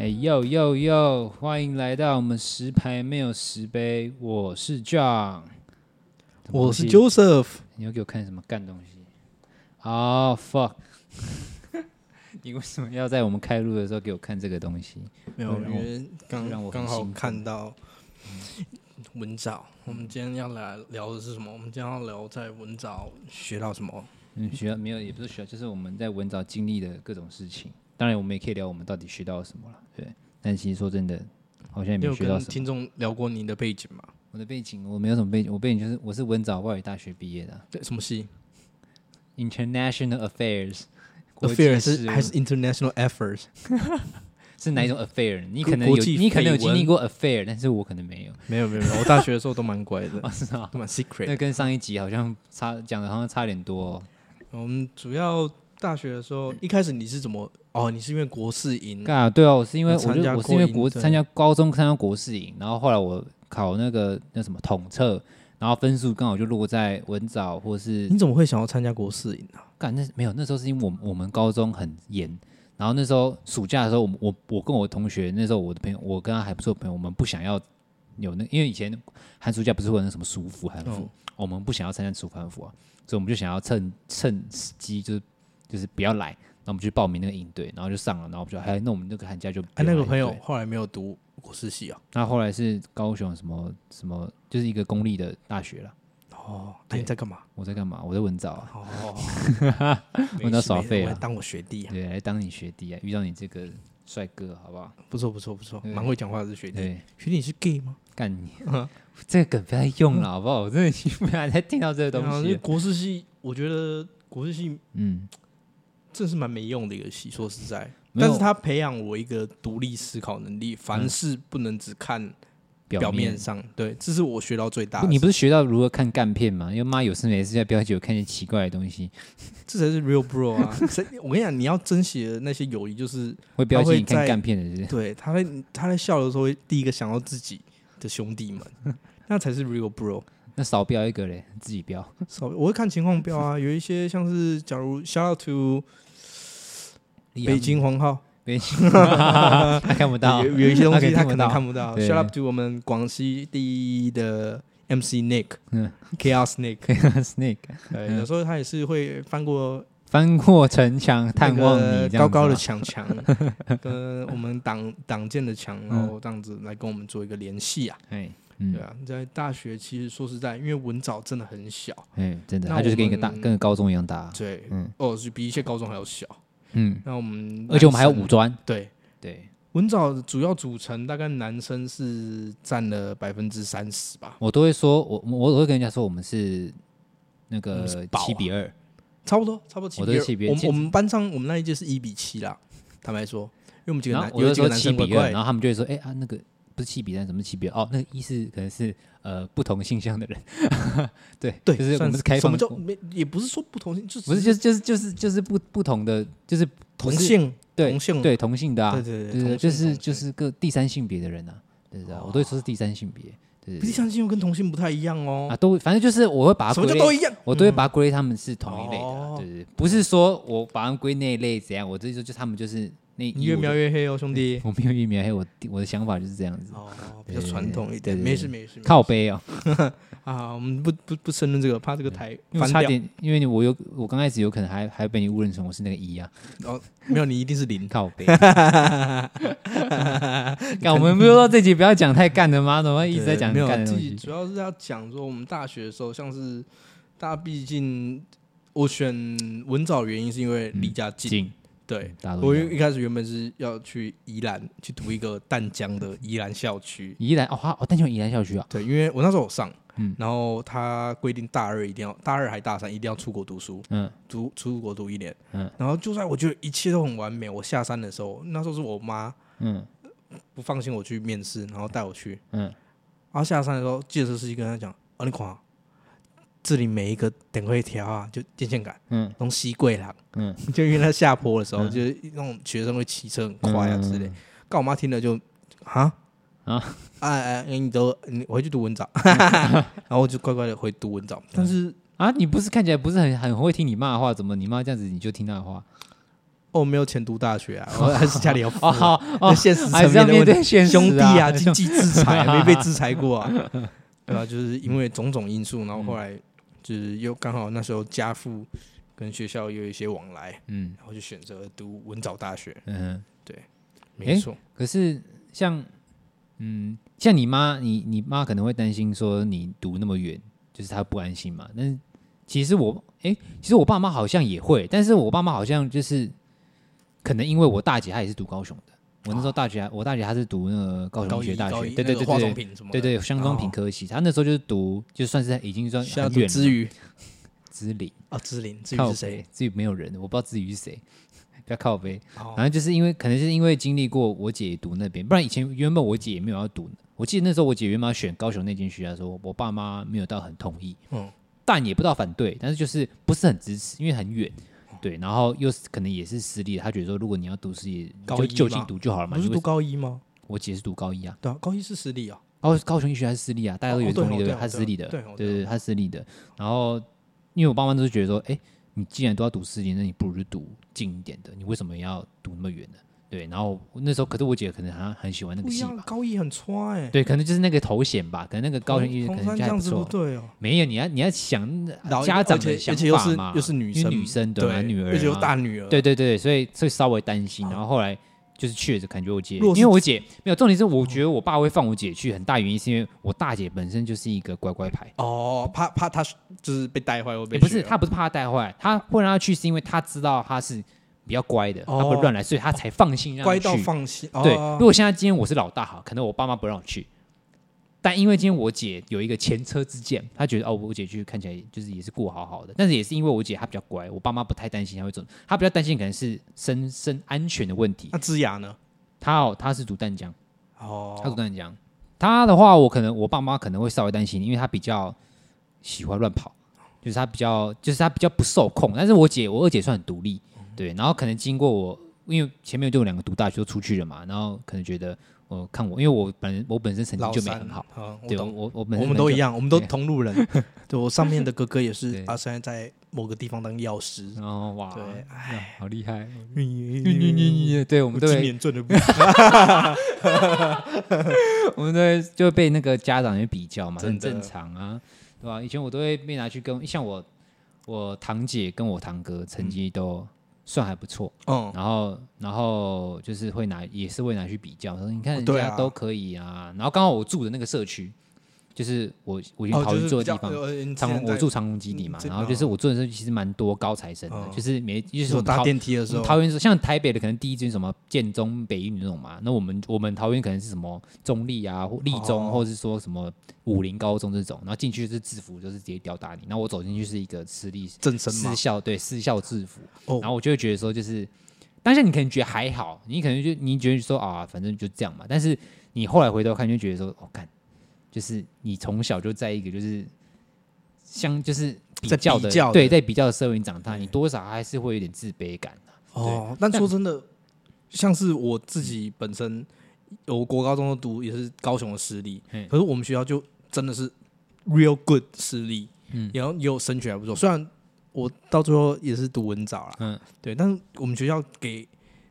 哎呦呦呦！欢迎来到我们十排没有十杯，我是 John，我是 Joseph。你要给我看什么干东西？啊、oh, fuck！你为什么要在我们开录的时候给我看这个东西？没有，因为刚刚好看到文藻。我们今天要来聊的是什么？我们今天要聊在文藻学到什么？嗯，学没有，也不是学，就是我们在文藻经历的各种事情。当然，我们也可以聊我们到底学到了什么了，对。但其实说真的，好像也没有学到什么。听众聊过您的背景吗？我的背景，我没有什么背景。我背景就是我是文藻外语大学毕业的。对，什么系？International Affairs。Affairs 是还是 International Efforts？是哪一种 affair？你可能有，你可能有经历过 affair，但是我可能没有。没有没有没有，我大学的时候都蛮乖的。啊，是啊，都蛮 secret。那跟上一集好像差讲的好像差点多哦。我们主要大学的时候，一开始你是怎么？哦，你是因为国试营啊？对啊，我是因为我就我是因为国参加高中参加国试营，然后后来我考那个那什么统测，然后分数刚好就落在文藻或是。你怎么会想要参加国试营呢？干那没有，那时候是因为我我们高中很严，然后那时候暑假的时候，我我我跟我同学那时候我的朋友，我跟他还不错朋友，我们不想要有那，因为以前寒暑假不是会有那什么暑服寒服，哦、我们不想要参加暑服寒服啊，所以我们就想要趁趁时机就是就是不要来。那我们去报名那个营队，然后就上了，然后我们就哎，那我们那个寒假就哎，那个朋友后来没有读国师系啊？那后来是高雄什么什么，就是一个公立的大学了。哦，那你在干嘛？我在干嘛？我在文藻啊。哦，文藻耍废啊，当我学弟啊？对，来当你学弟啊？遇到你这个帅哥，好不好？不错，不错，不错，蛮会讲话的学弟。学弟你是 gay 吗？干你！这个梗不要用了，好不好？我真的不想再听到这个东西。国师系，我觉得国师系，嗯。这是蛮没用的一个戏，说实在，但是他培养我一个独立思考能力，凡事不能只看表面上。面对，这是我学到最大的。你不是学到如何看干片吗？因为妈有事没事在标记我看见奇怪的东西，这才是 real bro 啊！我跟你讲，你要珍惜的那些友谊，就是会标记你看干片的人。对，他会他在笑的时候，会第一个想到自己的兄弟们，那才是 real bro。那少标一个嘞，自己标 少，我会看情况标啊。有一些像是，假如 shout out to 北京黄号，北京他 看不到，有有一些东西他可能看不到。shout out to 我们广西第一的 MC Nick，Chaos Nick，Chaos Nick。对，有时候他也是会翻过翻过城墙探望你，高高的墙墙，跟我们党党建的墙，然后这样子来跟我们做一个联系啊。哎。嗯、对啊，在大学其实说实在，因为文藻真的很小，哎，真的，它就是跟一个大，跟个高中一样大。对，嗯，哦，是比一些高中还要小。嗯，那我们，而且我们还有五专。对对，文藻主要组成大概男生是占了百分之三十吧。我都会说，我我我会跟人家说，我们是那个七比二，差不多差不多七比二。我七比二。我我们班上我们那一届是一比七啦，坦白说，因为我们几个男有几个男生比二，然后他们就会说，哎啊那个。不是七比三，什么七比二？哦，那个意思可能是呃不同性向的人，对对，就是我们是开放，什么叫没？也不是说不同性，就不是就是就是就是就是不不同的，就是同性，对同性，对同性的啊，对对对，就是就是个第三性别的人啊，对对，我都会说是第三性别，对，第三性又跟同性不太一样哦，啊，都反正就是我会把它归类都一样，我都会把它归类他们是同一类的，对对，不是说我把他们归那一类怎样，我这就就他们就是。你越描越黑哦，兄弟！我没有越描黑，我我的想法就是这样子。哦，比较传统一点，没事没事。靠背哦，啊，我们不不不承认这个，怕这个台因为差点，因为你我有我刚开始有可能还还被你误认成我是那个一啊。哦，没有，你一定是零靠背。干，我们不是说这集不要讲太干的吗？怎么一直在讲干的东西？主要是要讲说我们大学的时候，像是大家毕竟我选文藻原因是因为离家近。对，我一开始原本是要去宜兰去读一个淡江的宜兰校区。宜兰哦，哦，淡江宜兰校区啊。对，因为我那时候有上，嗯，然后他规定大二一定要，大二还大三一定要出国读书，嗯，读出国读一年，嗯，然后就算我觉得一切都很完美，我下山的时候，那时候是我妈，嗯，不放心我去面试，然后带我去，嗯，然后下山的时候，记者司机跟他讲，啊，你看。这里每一个等会条啊，就电线杆，嗯，东西贵了，嗯，就因为他下坡的时候，嗯、就是那种学生会骑车很快啊之类。告、嗯、我妈听了就，啊？啊，哎哎，你都你回去读文藻，然后我就乖乖的回读文章。但是啊，你不是看起来不是很很会听你妈的话，怎么你妈这样子你就听她的话？哦，没有钱读大学啊，还是家里要哦好哦，现实层面的问题，兄弟啊，经济制裁没被制裁过啊，对吧？就是因为种种因素，然后后来就是又刚好那时候家父跟学校有一些往来，嗯，然后就选择读文藻大学，嗯，对，没错。可是像嗯，像你妈，你你妈可能会担心说你读那么远，就是她不安心嘛。但是其实我，哎，其实我爸妈好像也会，但是我爸妈好像就是。可能因为我大姐她也是读高雄的，我那时候大学，我大姐她是读那个高雄医学大学，对对对对，对对香妆品科系，她那时候就是读，就算是已经算很远了。资瑜，资领啊，资林，资瑜是谁？资瑜没有人，我不知道资瑜是谁，不要靠北。反正就是因为，可能是因为经历过我姐读那边，不然以前原本我姐也没有要读。我记得那时候我姐原本要选高雄那间学校的时候，我爸妈没有到很同意，嗯，但也不到反对，但是就是不是很支持，因为很远。对，然后又是可能也是私立，他觉得说，如果你要读私立，就就近读就好了嘛。不是读高一吗？我姐是读高一啊。对啊，高一是私立啊。高高雄医学还是私立啊？大家都有公立的，他私立的。对对对，他私立的。然后，因为我爸妈都是觉得说，哎，你既然都要读私立，那你不如就读近一点的。你为什么要读那么远呢？对，然后那时候，可是我姐可能好像很喜欢那个戏吧。高一很差哎。对，可能就是那个头衔吧，可能那个高雄医学可能这样子不对哦。没有，你要你要想家长的想法嘛，又是女生，女生对，女儿，而且又大女儿。对对对，所以所以稍微担心。然后后来就是去了，感觉我姐，因为我姐没有重点是，我觉得我爸会放我姐去，很大原因是因为我大姐本身就是一个乖乖牌。哦，怕怕她就是被带坏，会被不是，她不是怕她带坏，她会让她去是因为她知道她是。比较乖的，他不会乱来，所以他才放心让我去。乖到放心。对，如果现在今天我是老大，好，可能我爸妈不让我去。但因为今天我姐有一个前车之鉴，她觉得哦，我姐去看起来就是也是过好好的。但是也是因为我姐她比较乖，我爸妈不太担心她会走。她比较担心可能是身身安全的问题。那芝雅呢？她哦，她是读淡江。哦，她读淡江。她的话，我可能我爸妈可能会稍微担心，因为她比较喜欢乱跑，就是她比较就是她比较不受控。但是我姐，我二姐算很独立。对，然后可能经过我，因为前面就有两个读大学都出去了嘛，然后可能觉得，我看我，因为我本人我本身成绩就没很好，对，我我我们都一样，我们都同路人。对，我上面的哥哥也是，他现在在某个地方当药师。哦哇，对，哎，好厉害，你你你你，对，我们对，我们对就被那个家长也比较嘛，很正常啊，对吧？以前我都会被拿去跟，像我我堂姐跟我堂哥成绩都。算还不错，嗯，然后然后就是会拿，也是会拿去比较，说你看人家都可以啊，然后刚好我住的那个社区，就是我我已经跑去住的地方，长我住长荣基地嘛，然后就是我住的时候其实蛮多高材生的，就是每就是我搭电梯的时候，桃园像台北的可能第一间什么建中、北一女那种嘛，那我们我们桃园可能是什么中立啊、立中，或者是说什么。武林高中这种，然后进去就是制服，就是直接吊打你。然后我走进去是一个私立正生私校，对私校制服。然后我就会觉得说，就是当下你可能觉得还好，你可能就你觉得说啊，反正就这样嘛。但是你后来回头看，就觉得说，我看就是你从小就在一个就是相就是比较的对，在比较的社会长大，你多少还是会有点自卑感。哦，但说真的，像是我自己本身。我国高中的读也是高雄的私立，可是我们学校就真的是 real good 私立，嗯，然后也有升学还不错。虽然我到最后也是读文藻了，嗯，对，但是我们学校给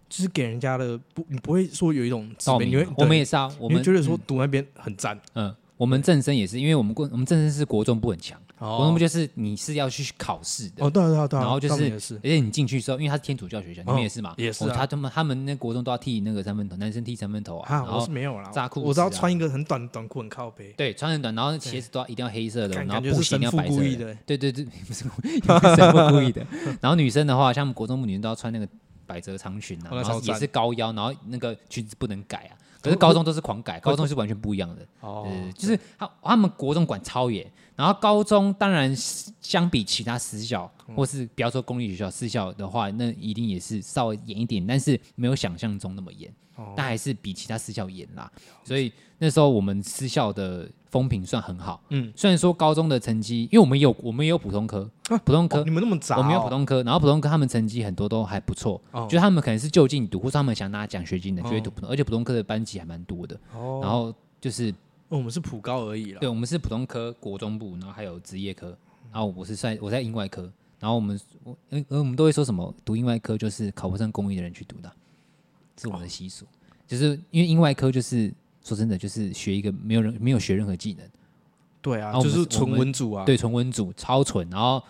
就是给人家的不，你不会说有一种自卑，因为我们也是啊，我们觉得说读那边很赞，嗯，我们正身也是，因为我们国我们正身是国中部很强。国中部就是你是要去考试的哦，对对对，然后就是，而且你进去之后，因为他是天主教学校，你们也是嘛，也是，他他们他们那国中都要剃那个三分头，男生剃三分头啊，我是没有啦，扎裤，我知道穿一个很短短裤很靠背，对，穿很短，然后鞋子都要一定要黑色的，然后布鞋一定要白色的，对对对，不是故意，故意的。然后女生的话，像国中部女生都要穿那个百褶长裙啊，然后也是高腰，然后那个裙子不能改啊。可是高中都是狂改，高中是完全不一样的。哦，就是他他们国中管超严，然后高中当然相比其他私校，或是不要说公立学校，私校的话，那一定也是稍微严一点，但是没有想象中那么严。但还是比其他私校严啦，所以那时候我们私校的风评算很好。嗯，虽然说高中的成绩，因为我们有我们也有普通科，普通科你们那么早，我们有普通科，然后普通科他们成绩很多都还不错，就他们可能是就近读，或者他们想拿奖学金的，就会读普通，而且普通科的班级还蛮多的。哦，然后就是我们是普高而已了。对，我们是普通科国中部，然后还有职业科，然后我是在我在英外科，然后我们我呃我们都会说什么读英外科就是考不上公益的人去读的，是我们的习俗，哦、就是因为英外科就是说真的就是学一个没有人没有学任何技能，对啊，就是纯文组啊，对，纯文组超纯，然后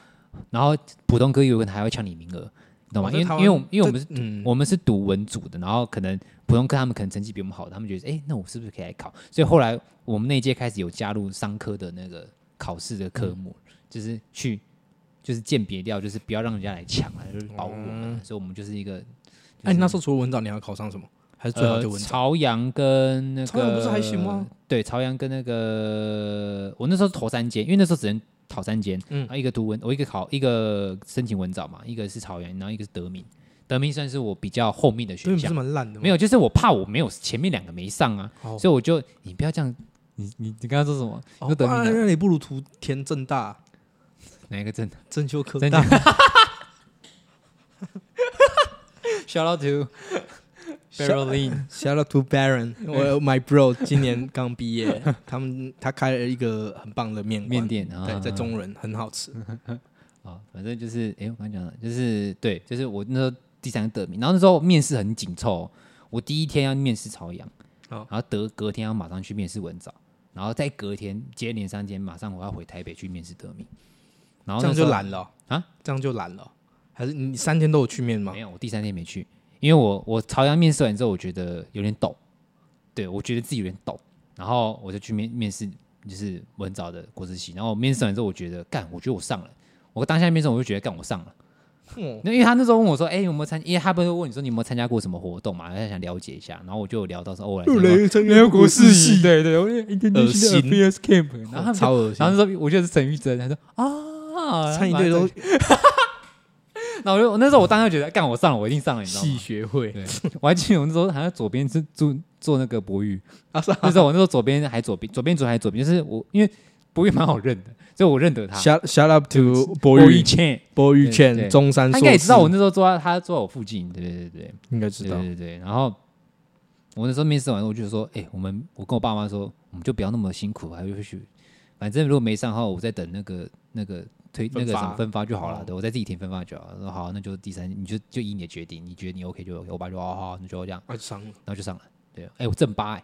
然后普通科有可能还会抢你名额。懂吗？因为因为我因为我们是、嗯、我们是读文组的，然后可能普通科他们可能成绩比我们好，他们觉得哎、欸，那我是不是可以来考？所以后来我们那一届开始有加入商科的那个考试的科目，嗯、就是去就是鉴别掉，就是不要让人家来抢啊，就是保护我们。嗯、所以我们就是一个。哎、就是，你那时候除了文藻，你要考上什么？还是最好就文藻？朝阳跟那个朝阳不是还行吗？对，朝阳跟那个我那时候投三间，因为那时候只能。考三间，嗯，然后一个读文，我一个考一个申请文藻嘛，一个是朝阳，然后一个是德明，德明算是我比较后面的选项，这么烂的，没有，就是我怕我没有前面两个没上啊，哦、所以我就你不要这样，你你你刚刚说什么？哦、德明、啊，那你不如图填正大，哪一个政？针灸科大。Shout out to Shout out to Baron，我 my bro 今年刚毕业，他们他开了一个很棒的面面店，对，在中坜很好吃。啊，反正就是，哎，我刚刚讲的，就是对，就是我那时候第三个得名，然后那时候面试很紧凑，我第一天要面试朝阳，然后得隔天要马上去面试文藻，然后再隔天接连三天，马上我要回台北去面试得名，然后这样就懒了啊？这样就懒了？还是你三天都有去面吗？没有，我第三天没去。因为我我朝阳面试完之后，我觉得有点抖，对，我觉得自己有点抖，然后我就去面面试，就是文藻的国资系。然后面试完之后，我觉得干，我觉得我上了。我当下面试我就觉得干，我上了。嗯，因为他那时候问我说：“哎、欸，有没有参？因为他不是问你说你有没有参加过什么活动嘛？他想了解一下。”然后我就有聊到说：“哦，来参加国资系，对对，我一天恶心。camp，然后超恶心。然后说我觉得是陈玉珍，他说啊，参一队都。”那我就那时候我当时觉得干我上了我一定上了，你知道吗？系学会，对，我还记得我那时候好像左边是做做那个博玉啊，那时候我那时候左边还左边左边左还左边，就是我因为博玉蛮好认的，所以我认得他。Shout shout up to 博玉倩，博玉倩，中山，他应该也知道我那时候坐在他坐在我附近，对对对对，应该知道，对对对。然后我那时候面试完，我就说，哎、欸，我们我跟我爸妈说，我们就不要那么辛苦，还会去，反正如果没上号，我再等那个那个。推那个什么分发就好了，对，我再自己填分发就好了。说好，那就第三，你就就以你的决定，你觉得你 OK 就 OK。我爸就哦好，那就这样，那就上了，然后就上了。对，哎，我正八，哎，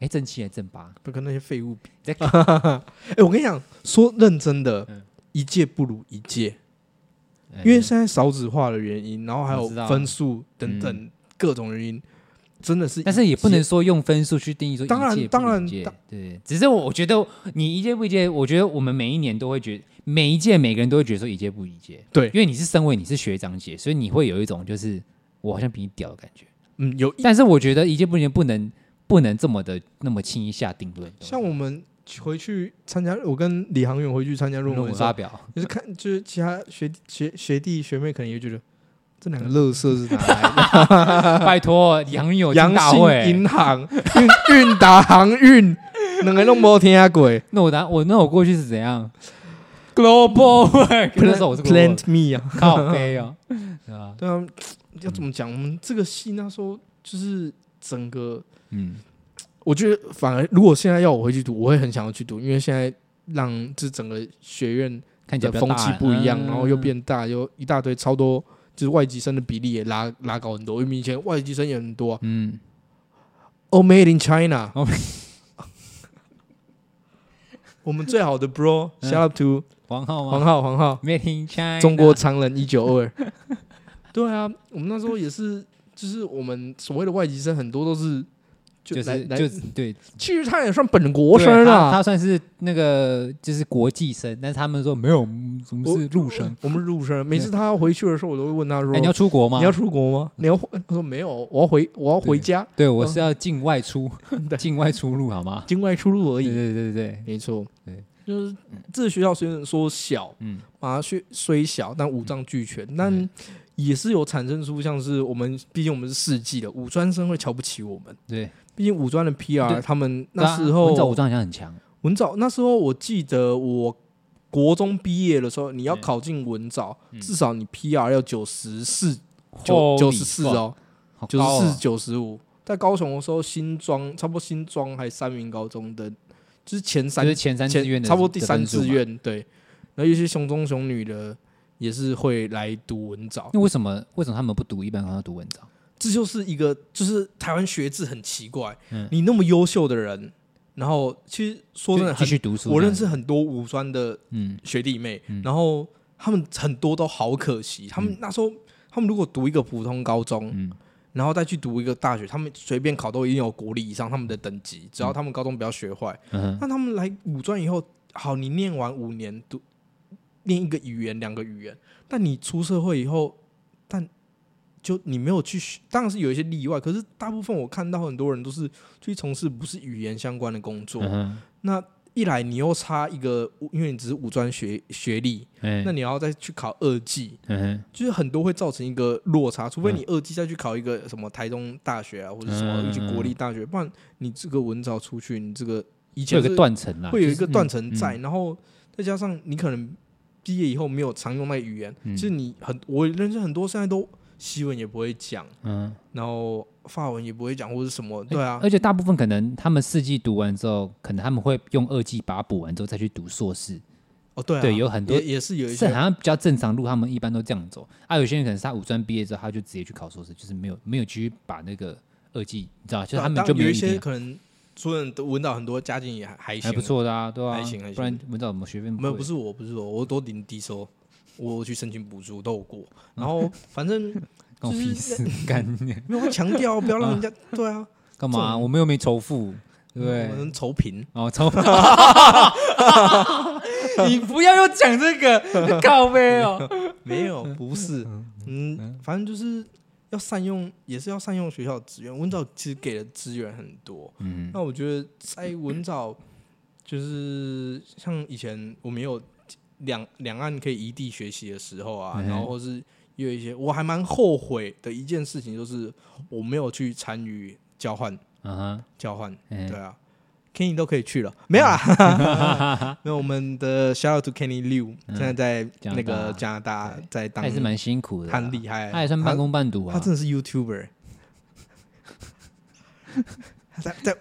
哎，正七还正八，不跟那些废物比。哎，我跟你讲，说认真的，一届不如一届，因为现在少子化的原因，然后还有分数等等各种原因。真的是，但是也不能说用分数去定义说一届不一届，当然，当然，对，只是我觉得你一届不一届，我觉得我们每一年都会觉得每一届每个人都会觉得说一届不一届，对，因为你是身为你是学长姐，所以你会有一种就是我好像比你屌的感觉，嗯，有，但是我觉得一届不一届不能不能这么的那么轻易下定论。像我们回去参加，我跟李航远回去参加论文发表，就是看就是其他学学学弟学妹可能也觉得。这两个乐色是哪来的？拜托，杨有阳信银行、运 运达航运，两个都没听过。那我答我那我过去是怎样？Global，那时候我是 Plant Me 啊，靠背啊，对啊，对啊，要怎么讲？我们这个系那时候就是整个，嗯，我觉得反而如果现在要我回去读，我会很想要去读，因为现在让这整个学院看起来风气不一样，然后又变大，又一大堆超多。就是外籍生的比例也拉拉高很多，因为以前外籍生也很多。嗯，All made in China。我们最好的 bro，shout out to 黄浩吗？黄浩，黄浩，Made in China，中国常人一九二。对啊，我们那时候也是，就是我们所谓的外籍生很多都是。就是就是对，其实他也算本国生啊，他算是那个就是国际生，但是他们说没有，我们是入生，我们入生。每次他要回去的时候，我都会问他说：“你要出国吗？你要出国吗？你要？”他说：“没有，我要回，我要回家。”对，我是要境外出，境外出入好吗？境外出入而已。对对对对，没错。对，就是这个学校虽然说小，嗯，啊，虽虽小，但五脏俱全，但也是有产生出像是我们，毕竟我们是世纪的五专生会瞧不起我们，对。毕竟五专的 PR，他们那时候文藻武专好像很强。文藻那时候我记得，我国中毕业的时候，你要考进文藻，至少你 PR 要九十四九九十四哦，九十四九十五。在高雄的时候，新庄差不多新庄还三名高中的，就是前三就是前三志愿的，差不多第三志愿。对，然后有些雄中雄女的，也是会来读文藻。那为什么为什么他们不读一般，要读文藻？这就是一个，就是台湾学制很奇怪。嗯，你那么优秀的人，然后其实说真的，继续读书。我认识很多五专的嗯学弟妹，嗯，然后他们很多都好可惜。他们那时候，他们如果读一个普通高中，嗯，然后再去读一个大学，他们随便考都一定有国立以上他们的等级，只要他们高中不要学坏。嗯，那他们来五专以后，好，你念完五年读，念一个语言两个语言，但你出社会以后，但就你没有去学，当然是有一些例外，可是大部分我看到很多人都是去从事不是语言相关的工作。嗯、那一来你又差一个，因为你只是五专学学历，嗯、那你要再去考二技，嗯、就是很多会造成一个落差。除非你二技再去考一个什么台中大学啊，或者什么一些国立大学，不然你这个文藻出去，你这个以前有个断层啊，会有一个断层在，就是嗯、然后再加上你可能毕业以后没有常用那个语言，嗯、就是你很我认识很多现在都。西文也不会讲，嗯，然后法文也不会讲，或者什么，对啊。而且大部分可能他们四季读完之后，可能他们会用二季把它补完之后再去读硕士。哦，对，对，有很多也，也是有一些，好像比较正常路，他们一般都这样走。啊，有些人可能是他五专毕业之后，他就直接去考硕士，就是没有没有继续把那个二季，你知道，就是他们就没有一些可能，出人都文藻很多家境也还还行，还不错的啊，对啊，还行还行。不然文藻怎么学费？没有，不是我，不是我，我都领低收，我去申请补助都有过，然后反正。关我屁事！干你！没有强调，不要让人家对啊。干嘛？我们又没仇富，对不对？仇贫哦，仇。你不要又讲这个靠背哦。没有，不是。嗯，反正就是要善用，也是要善用学校资源。文藻其实给的资源很多。嗯。那我觉得在文藻，就是像以前我们有两两岸可以异地学习的时候啊，然后或是。有一些我还蛮后悔的一件事情，就是我没有去参与交换，嗯哼，交换，对啊，Kenny 都可以去了，没有啊，没有，我们的 Shout out to Kenny Liu，现在在那个加拿大。在当，还是蛮辛苦的，很厉害，他也算半工半读啊，他真的是 YouTuber，他在在。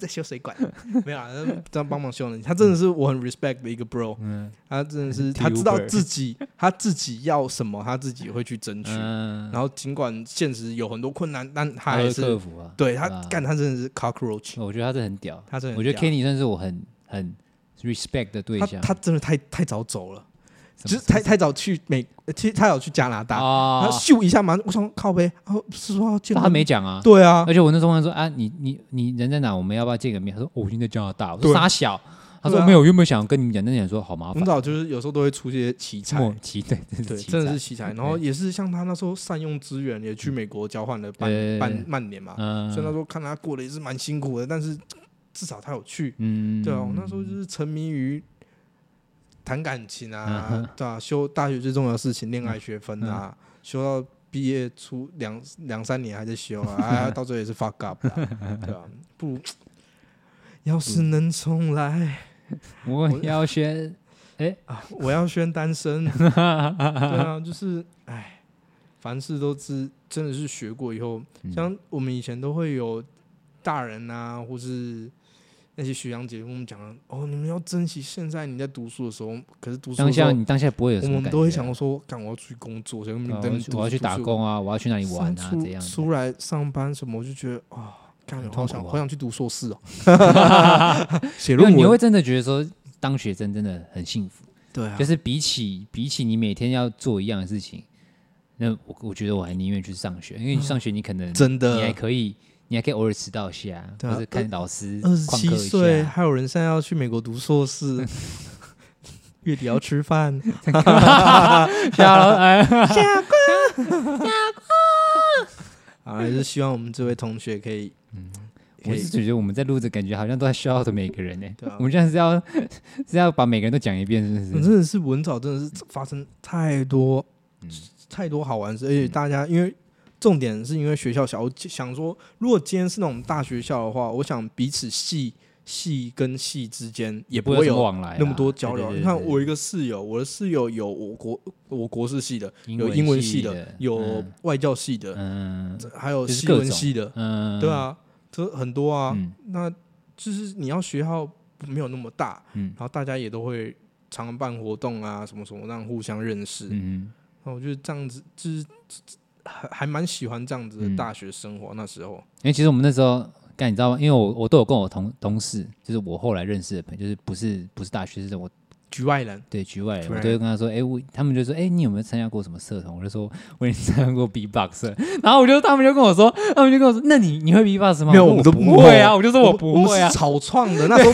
在修水管，没有啊，这样帮忙修呢。他真的是我很 respect 的一个 bro，嗯，他真的是 他知道自己他自己要什么，他自己会去争取。然后尽管现实有很多困难，但他还是克服啊。对他干，他真的是 cockroach。我觉得他真的很屌，他真的。我觉得 Kenny 算是我很很 respect 的对象。他真的太太早走了。就是太太早去美，其实太早去加拿大，他咻一下嘛，我想靠背，然后是说见他没讲啊，对啊，而且我那时候问他说啊，你你你人在哪？我们要不要见个面？他说我已经在加拿大，我说傻小，他说没有，有没有想跟你们讲？那你说好麻烦。很早就是有时候都会出些奇才，奇对对，真的是奇才。然后也是像他那时候善用资源，也去美国交换了半半半年嘛，所以那时候看他过得也是蛮辛苦的，但是至少他有去，嗯，对啊，我那时候就是沉迷于。谈感情啊，对啊，修大学最重要的事情，恋爱学分啊，修到毕业出两两三年还在修啊，啊，到最后也是 fuck up，对吧？不如，要是能重来，我要选，哎啊，我要选单身，对啊，就是，哎，凡事都知，真的是学过以后，像我们以前都会有大人啊，或是。那些学长姐跟我们讲了哦，你们要珍惜现在你在读书的时候。可是读书当下你当下不会有什么感觉，我们都会想说，干我要出去工作，所以你等我要去打工啊，我要去哪里玩啊，这样出来上班什么，我就觉得啊，干好想好想去读硕士哦。写论文你会真的觉得说，当学生真的很幸福。对啊，就是比起比起你每天要做一样的事情，那我我觉得我还宁愿去上学，因为你上学你可能真的你还可以。你还可以偶尔迟到一下，或者看老师。二十七岁，还有人现在要去美国读硕士，月底要吃饭。下楼，下课，下课。啊，还是希望我们这位同学可以。嗯，我是觉得我们在录着，感觉好像都在 shout 每个人呢。对啊，我们现在是要 是要把每个人都讲一遍，是不是？真的是文藻，真的是发生太多太多好玩事，而且大家因为。重点是因为学校小，我想说，如果今天是那种大学校的话，我想彼此系系跟系之间也不会有那么多交流。你看，我一个室友，我的室友有我国我国事系的，有英文系的，有外教系的，嗯，还有西文系的，嗯，对啊，这很多啊。那就是你要学校没有那么大，嗯，然后大家也都会常办活动啊，什么什么，让互相认识。嗯，那我觉得这样子就是还还蛮喜欢这样子的大学生活。嗯、那时候，因为其实我们那时候，干你知道吗？因为我我都有跟我同同事，就是我后来认识的朋友，就是不是不是大学生，我。局外人，对局外人，我都会跟他说，哎、欸，我他们就说，哎、欸，你有没有参加过什么社团？我就说，我已经参加过 B-box，然后我就他们就跟我说，他们就跟我说，那你你会 B-box 吗？没有，我们都不会啊，我就说我不会啊，草创的那时候，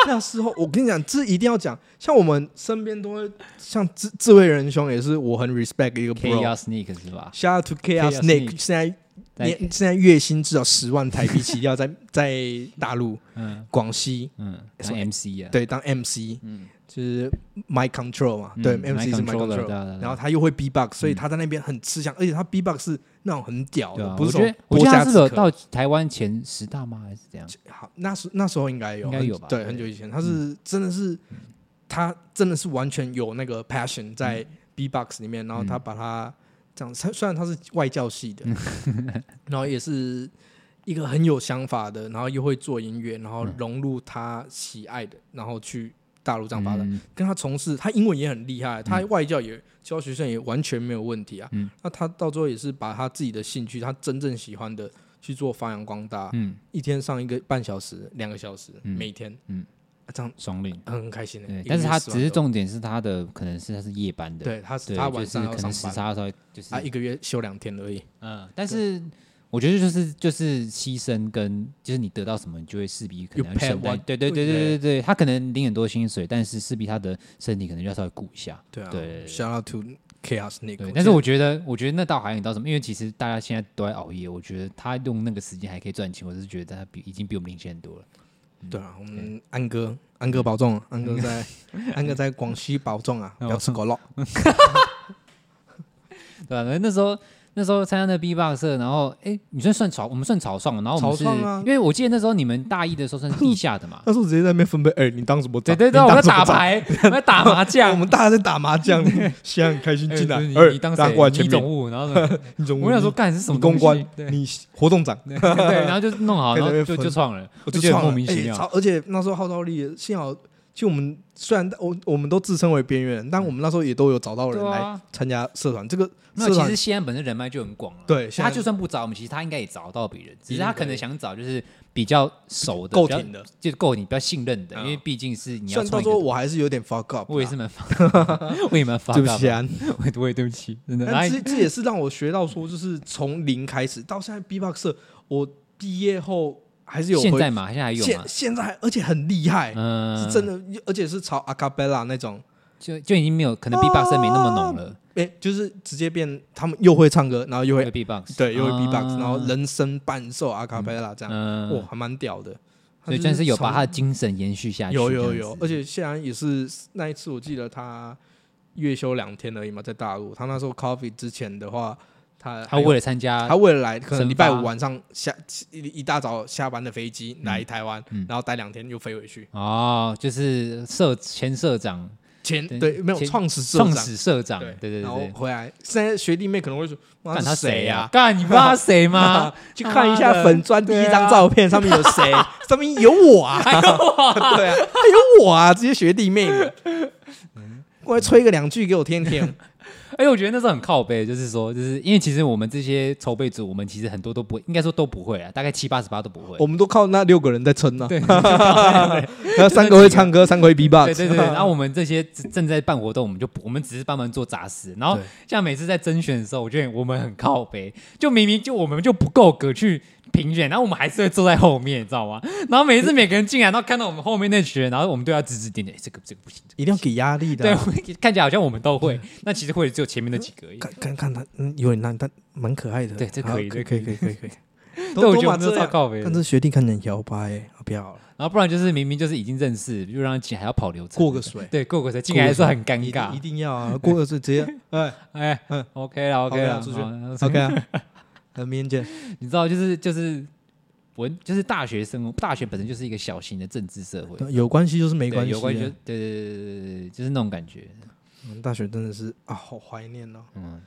那时候我跟你讲，这一定要讲，像我们身边都会像智智慧仁兄，也是我很 respect 一个 Chaos Sneak 是吧？Shout out to Chaos Sneak，现在年现在月薪至少十万台币起跳，在在大陆，嗯，广西，嗯，当 MC 啊，对，当 MC，嗯。就是 mic control 嘛，嗯、对，MC 是 mic control，然后他又会 B-box，所以他在那边很吃香，嗯、而且他 B-box 是那种很屌的，啊、不是说我觉得他是有到台湾前十大吗？还是怎样？好，那时那时候应该有，应该有吧？对，很久以前，他是真的是，嗯、他真的是完全有那个 passion 在 B-box 里面，然后他把他这样，他虽然他是外教系的，然后也是一个很有想法的，然后又会做音乐，然后融入他喜爱的，然后去。大陆这样发展，嗯、跟他从事，他英文也很厉害，他外教也、嗯、教学生也完全没有问题啊。嗯、那他到最后也是把他自己的兴趣，他真正喜欢的去做发扬光大。嗯，一天上一个半小时、两个小时，嗯、每天，嗯，啊、这样双领很开心的。对，但是他只是重点是他的可能是他是夜班的，对，他是他晚上要上班，可能时差稍微就是他一个月休两天而已。嗯，但是。我觉得就是就是牺牲跟就是你得到什么，你就会势必可能要承担。对对对对对对，他可能领很多薪水，但是势必他的身体可能就要稍微顾一下。对啊，对。Shout out to Chaos Nick。对，但是我觉得，我觉得那倒还好，你知道什么？因为其实大家现在都在熬夜，我觉得他用那个时间还可以赚钱，我是觉得他比已经比我们领先很多了。对啊，我们安哥，安哥保重，安哥在，安哥在广西保重啊，不要吃狗肉。对啊，那时候。那时候参加那 B-box 社，然后哎，你算算草，我们算草创，然后我们是，因为我记得那时候你们大一的时候算是 地下的嘛，那时候直接在那边分配，哎，你当什么？对对对，我们打 牌，我们打麻将，我们大家在打麻将，现在很开心进来，你当谁？你总务，然后 你总务，我想说干是什么公关？你活动长，对，然后就弄好，然后就就创了，我就觉得莫名其妙，而且那时候号召力，幸好。就我们虽然我我们都自称为边缘人，但我们那时候也都有找到人来参加社团。这个那其实西安本身人脉就很广了。对，他就算不找我们，其实他应该也找到别人，只是他可能想找就是比较熟的、够挺的，就够你比较信任的，因为毕竟是你要。虽然说我还是有点 fuck up，我也是蛮 fuck up，我也蛮 fuck up。对不起啊，我也对不起，真的。这这也是让我学到说，就是从零开始到现在 B-box 社，我毕业后。还是有现在嘛？现在还有吗？现现在还而且很厉害，嗯，是真的，而且是朝阿卡贝拉那种，就就已经没有可能 B-box 没那么浓了，哎，就是直接变他们又会唱歌，然后又会 B-box，对，又会 B-box，然后人声伴奏阿卡贝拉这样，哇，还蛮屌的，所以真是有把他的精神延续下去，有有有，而且现在也是那一次，我记得他月休两天而已嘛，在大陆，他那时候 Coffee 之前的话。他他为了参加，他为了来，可能礼拜五晚上下一一大早下班的飞机来台湾，然后待两天又飞回去。哦，就是社前社长，前对没有创始创始社长，对对对，然后回来，现在学弟妹可能会说，干他谁呀？干你不知道他谁吗？去看一下粉砖第一张照片，上面有谁？上面有我啊，还有我，对啊，还有我啊，这些学弟妹们，过来吹个两句给我听听。哎，我觉得那时候很靠背，就是说，就是因为其实我们这些筹备组，我们其实很多都不，应该说都不会啊，大概七八十八都不会。我们都靠那六个人在撑呢。对，然后三个会唱歌，三个会 B-box。对对对。然后我们这些正在办活动，我们就我们只是帮忙做杂事。然后像每次在甄选的时候，我觉得我们很靠背，就明明就我们就不够格去。评选，然后我们还是会坐在后面，你知道吗？然后每一次每个人进来，然后看到我们后面那群人，然后我们都要指指点点，这个这个不行，一定要给压力的。对，看起来好像我们都会，那其实会只有前面那几个而已。看看看他，嗯，有点难，但蛮可爱的。对，这可以，可以，可以，可以，可以。都，我觉得这超靠北。但是学弟看起来摇摆，不要了。然后不然就是明明就是已经认识，就让他进还要跑流程，过个水。对，过个水进来还是很尴尬。一定要啊，过个水直接。哎 哎嗯，OK 了，OK 了，出去。OK 啊，明天见。你知道，就是就是。文就是大学生，大学本身就是一个小型的政治社会，有关系就是没关系，有关系就对对对对对，就是那种感觉。嗯，大学真的是啊，好怀念哦。嗯，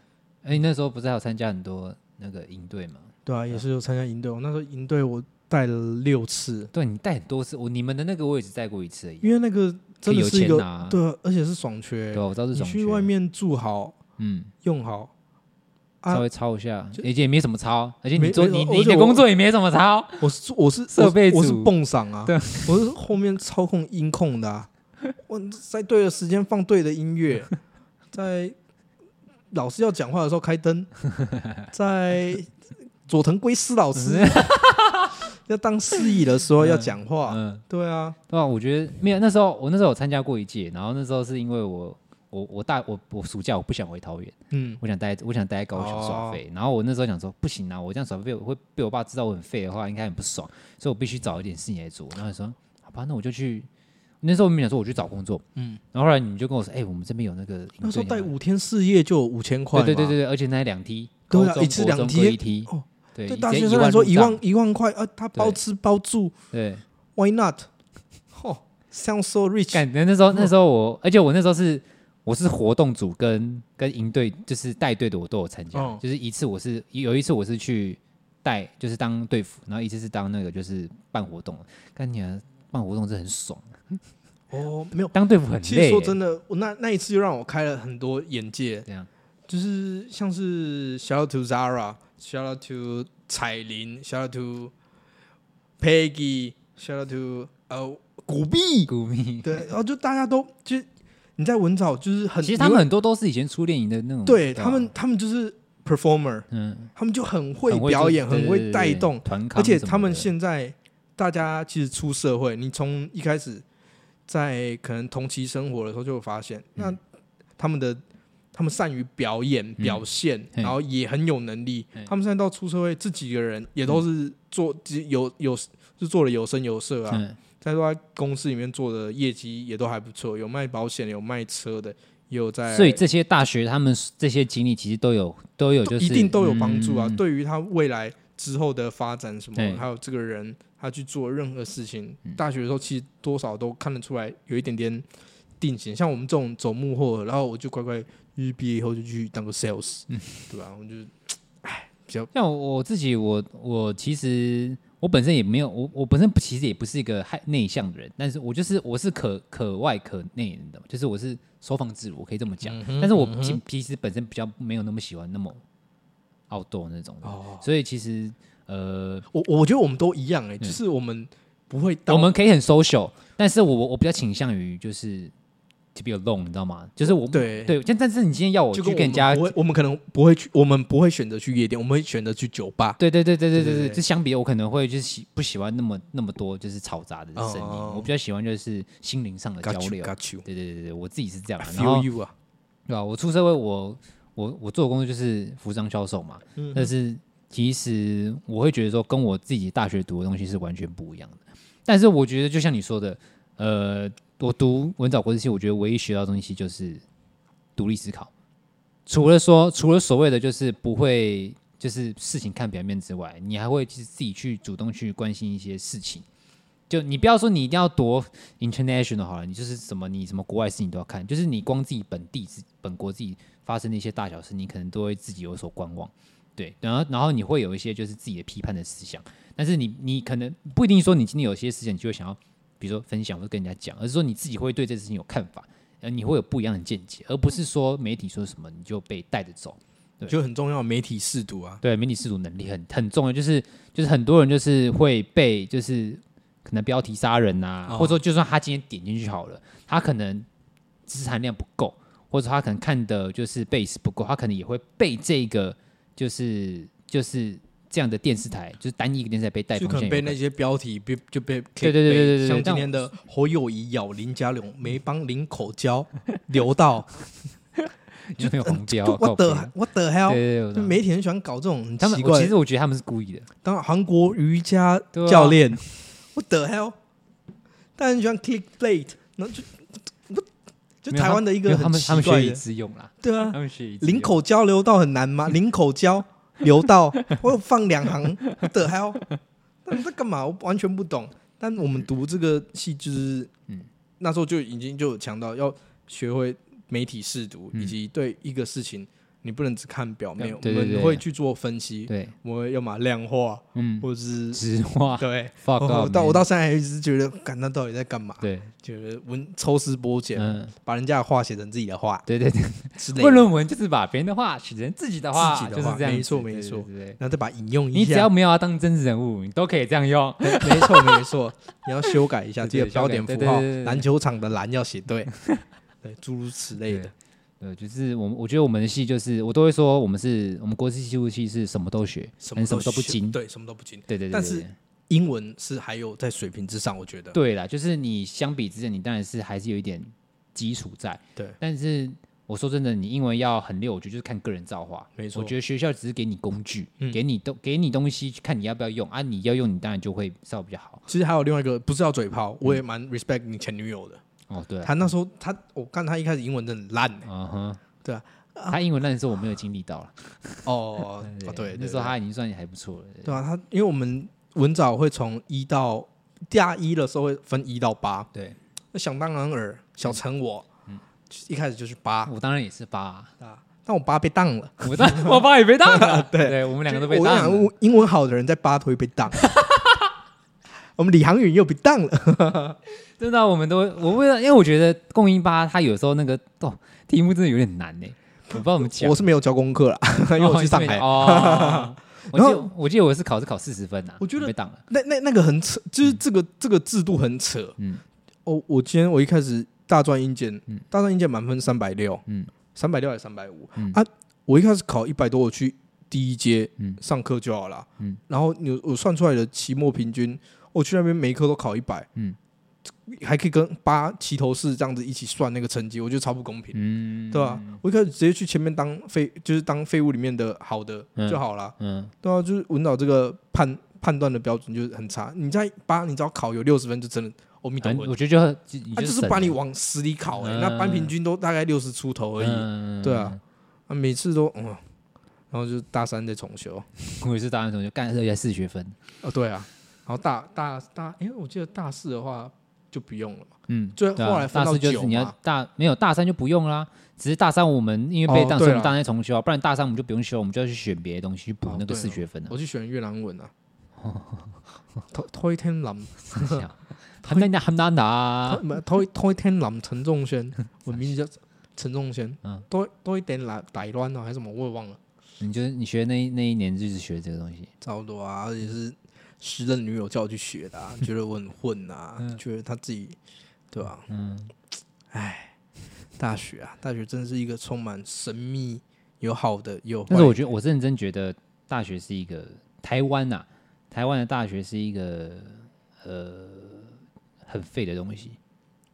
哎，你那时候不是还有参加很多那个营队吗？对啊，也是有参加营队。我那时候营队我带了六次，对你带很多次，我你们的那个我也只带过一次而已。因为那个真的是一个对，而且是爽缺。对，我知道是爽缺。你去外面住好，嗯，用好。稍微抄一下，而且也没什么抄，而且你做你你的工作也没什么抄。我是我是设备，我是泵嗓啊，对，我是后面操控音控的。我在对的时间放对的音乐，在老师要讲话的时候开灯，在佐藤圭司老师要当司仪的时候要讲话。嗯，对啊，对啊，我觉得没有那时候，我那时候有参加过一届，然后那时候是因为我。我我大我我暑假我不想回桃园，嗯，我想待我想待在高雄耍废，哦、然后我那时候想说不行啊，我这样耍废会被我爸知道我很废的话，应该很不爽，所以我必须找一点事情来做。然后他说好吧，那我就去。那时候我们想说我去找工作，嗯，然后后来你们就跟我说，哎、欸，我们这边有那个那时候带五天四夜就有五千块，对对对对，而且那两梯，对啊，一次两梯，梯哦，对，对大学生来说一万一万块啊，他包吃包住，对，Why not？哦，sounds so rich。感觉那时候那时候我，而且我那时候是。我是活动组跟跟营队，就是带队的，我都有参加。哦、就是一次我是有一次我是去带，就是当队服，然后一次是当那个就是办活动。看你啊，办活动是很爽。哦，没有当队服很累。其实说真的，我那那一次就让我开了很多眼界。这样，就是像是 shout out to Zara，shout out to 彩铃，shout out to Peggy，shout out to 呃古币，古币。对，然后就大家都就。你在文藻就是很，其实他们很多都是以前初恋营的那种，对他们，他们就是 performer，嗯，他们就很会表演，很会带动，而且他们现在大家其实出社会，你从一开始在可能同期生活的时候就会发现，那他们的他们善于表演表现，然后也很有能力，他们现在到出社会，这几个人也都是做有有是做的有声有色啊。在说在公司里面做的业绩也都还不错，有卖保险，有卖车的，也有在。所以这些大学他们这些经历其实都有都有，就是一定都有帮助啊。嗯、对于他未来之后的发展什么，对还有这个人他去做任何事情，嗯、大学的时候其实多少都看得出来有一点点定型。像我们这种走幕后，然后我就乖乖毕业以后就去当个 sales，、嗯、对吧？我就哎，比较像我，我自己，我我其实。我本身也没有，我我本身其实也不是一个害内向的人，但是我就是我是可可外可内人的，就是我是收放自如，我可以这么讲。嗯、但是我其其实本身比较没有那么喜欢那么 outdoor 那种的，哦、所以其实呃，我我觉得我们都一样哎、欸，就是我们不会，我们可以很 social，但是我我比较倾向于就是。To be alone，你知道吗？就是我对对，但但是你今天要我去跟人家，我们可能不会去，我们不会选择去夜店，我们会选择去酒吧。对对对对对对对，就相比我可能会就是喜不喜欢那么那么多就是嘈杂的声音，我比较喜欢就是心灵上的交流。对对对对，我自己是这样。然后对吧？我出社会，我我我做的工作就是服装销售嘛。但是其实我会觉得说，跟我自己大学读的东西是完全不一样的。但是我觉得，就像你说的，呃。我读文藻国际系，我觉得唯一学到的东西就是独立思考。除了说，除了所谓的就是不会就是事情看表面之外，你还会就是自己去主动去关心一些事情。就你不要说你一定要多 international 好了，你就是什么你什么国外事情都要看。就是你光自己本地本国自己发生的一些大小事，你可能都会自己有所观望。对，然后然后你会有一些就是自己的批判的思想。但是你你可能不一定说你今天有些事情你就会想要。比如说分享或者跟人家讲，而是说你自己会对这事情有看法，呃，你会有不一样的见解，而不是说媒体说什么你就被带着走，对，就很重要。媒体试读啊，对，媒体试读能力很很重要，就是就是很多人就是会被就是可能标题杀人呐，哦、或者说就算他今天点进去好了，他可能知识含量不够，或者他可能看的就是 base 不够，他可能也会被这个就是就是。这样的电视台就是单一一个电视台被带风向，就可能被那些标题被就被对对对对对，像今天的侯友谊咬林家龙，没帮林口交 流到，就没有红标。我的我的 hell，对对对，媒体很喜欢搞这种很奇怪。其实我觉得他们是故意的。当韩国瑜伽教练，我的 hell，但很喜欢 click plate，然后就就台湾的一个很奇怪的致用啦。对啊，林口交流道很难吗？林口交。流到我有放两行的，还要那你在干嘛？我完全不懂。但我们读这个戏，就是嗯，那时候就已经就有强调要学会媒体试读，以及对一个事情你不能只看表面，我们会去做分析。对，我们要么量化，嗯，或者是直化，对。我到我到现在还一直觉得，干那到底在干嘛？对，觉得文抽丝剥茧，嗯，把人家的话写成自己的话，对对对，之 类的。论文就是把别人的话写成自己的话，就是这样子，没错没错对然后再把引用一下。你只要没有要当真实人物，你都可以这样用。没没错没错，你要修改一下这对个标点符号，篮球场的篮要写对，对，诸如此类的。对，就是我们，我觉得我们的戏就是，我都会说我们是我们国际技术系是什么都学，什么什么都不精。对，什么都不精。对对对，但是英文是还有在水平之上，我觉得。对啦，就是你相比之下，你当然是还是有一点基础在。对，但是我说真的，你英文要很溜，我觉得就是看个人造化。没错，我觉得学校只是给你工具，嗯、给你东给你东西，看你要不要用啊。你要用，你当然就会稍微比较好。其实还有另外一个，不是要嘴炮，我也蛮 respect 你前女友的。哦，对、啊，他那时候他，我看他一开始英文真的很烂、欸。嗯哼，对啊，他英文烂的时候我没有经历到了。哦，对，那时候他已经算还不错了。对啊，他因为我们文藻会从一到大一的时候会分一到八。对，那想当然尔，小陈我，嗯，一开始就是八。我当然也是八啊，但我八被当了。我当 我八也被当了。对，对，我们两个都被我当了。英文好的人在八都会被当。我们李航宇又被当了。真的，我们都我为了，因为我觉得共英八它有时候那个哦题目真的有点难呢，我不知道怎么讲。我是没有交功课啦，因为我去上海。哦，我记得我记得我是考试考四十分呐，我觉得被挡了。那那那个很扯，就是这个这个制度很扯。嗯，哦，我今天我一开始大专英检，大专英检满分三百六，嗯，三百六还是三百五啊？我一开始考一百多，我去第一阶上课就好了。嗯，然后你我算出来的期末平均，我去那边每一科都考一百，嗯。还可以跟八齐头四这样子一起算那个成绩，我觉得超不公平，嗯，对吧、啊？我一开始直接去前面当废，就是当废物里面的好的就好了，嗯，对啊，就是文导这个判判断的标准就是很差。你在八，你只要考有六十分，就真的阿弥陀佛。我觉得就他就、是把你往死里考、欸，哎、嗯，那班平均都大概六十出头而已，嗯、对啊，啊，每次都嗯，然后就大三再重修，我也是大三重修，干了才四学分，哦，对啊，然后大大大，哎、欸，我记得大四的话。就不用了嘛，嗯，最后来分到大四就是你要大没有大三就不用啦，只是大三我们因为被当时我们大三重修，啊不然大三我们就不用修，我们就要去选别的东西去补那个四学分。我去选越南文啊，推推天林，很难很难 拿，推推天林陈仲轩，我名字叫陈仲轩，嗯，推推点来台湾啊还是什么我也忘了。你觉得你学那那一年就是学这个东西，差不多啊，而且是。时任女友叫我去学的、啊，觉得我很混啊，嗯、觉得他自己，对吧、啊？嗯，哎，大学啊，大学真是一个充满神秘，有好的，有。但是我觉得，我认真觉得大学是一个台湾呐、啊，台湾的大学是一个呃很废的东西。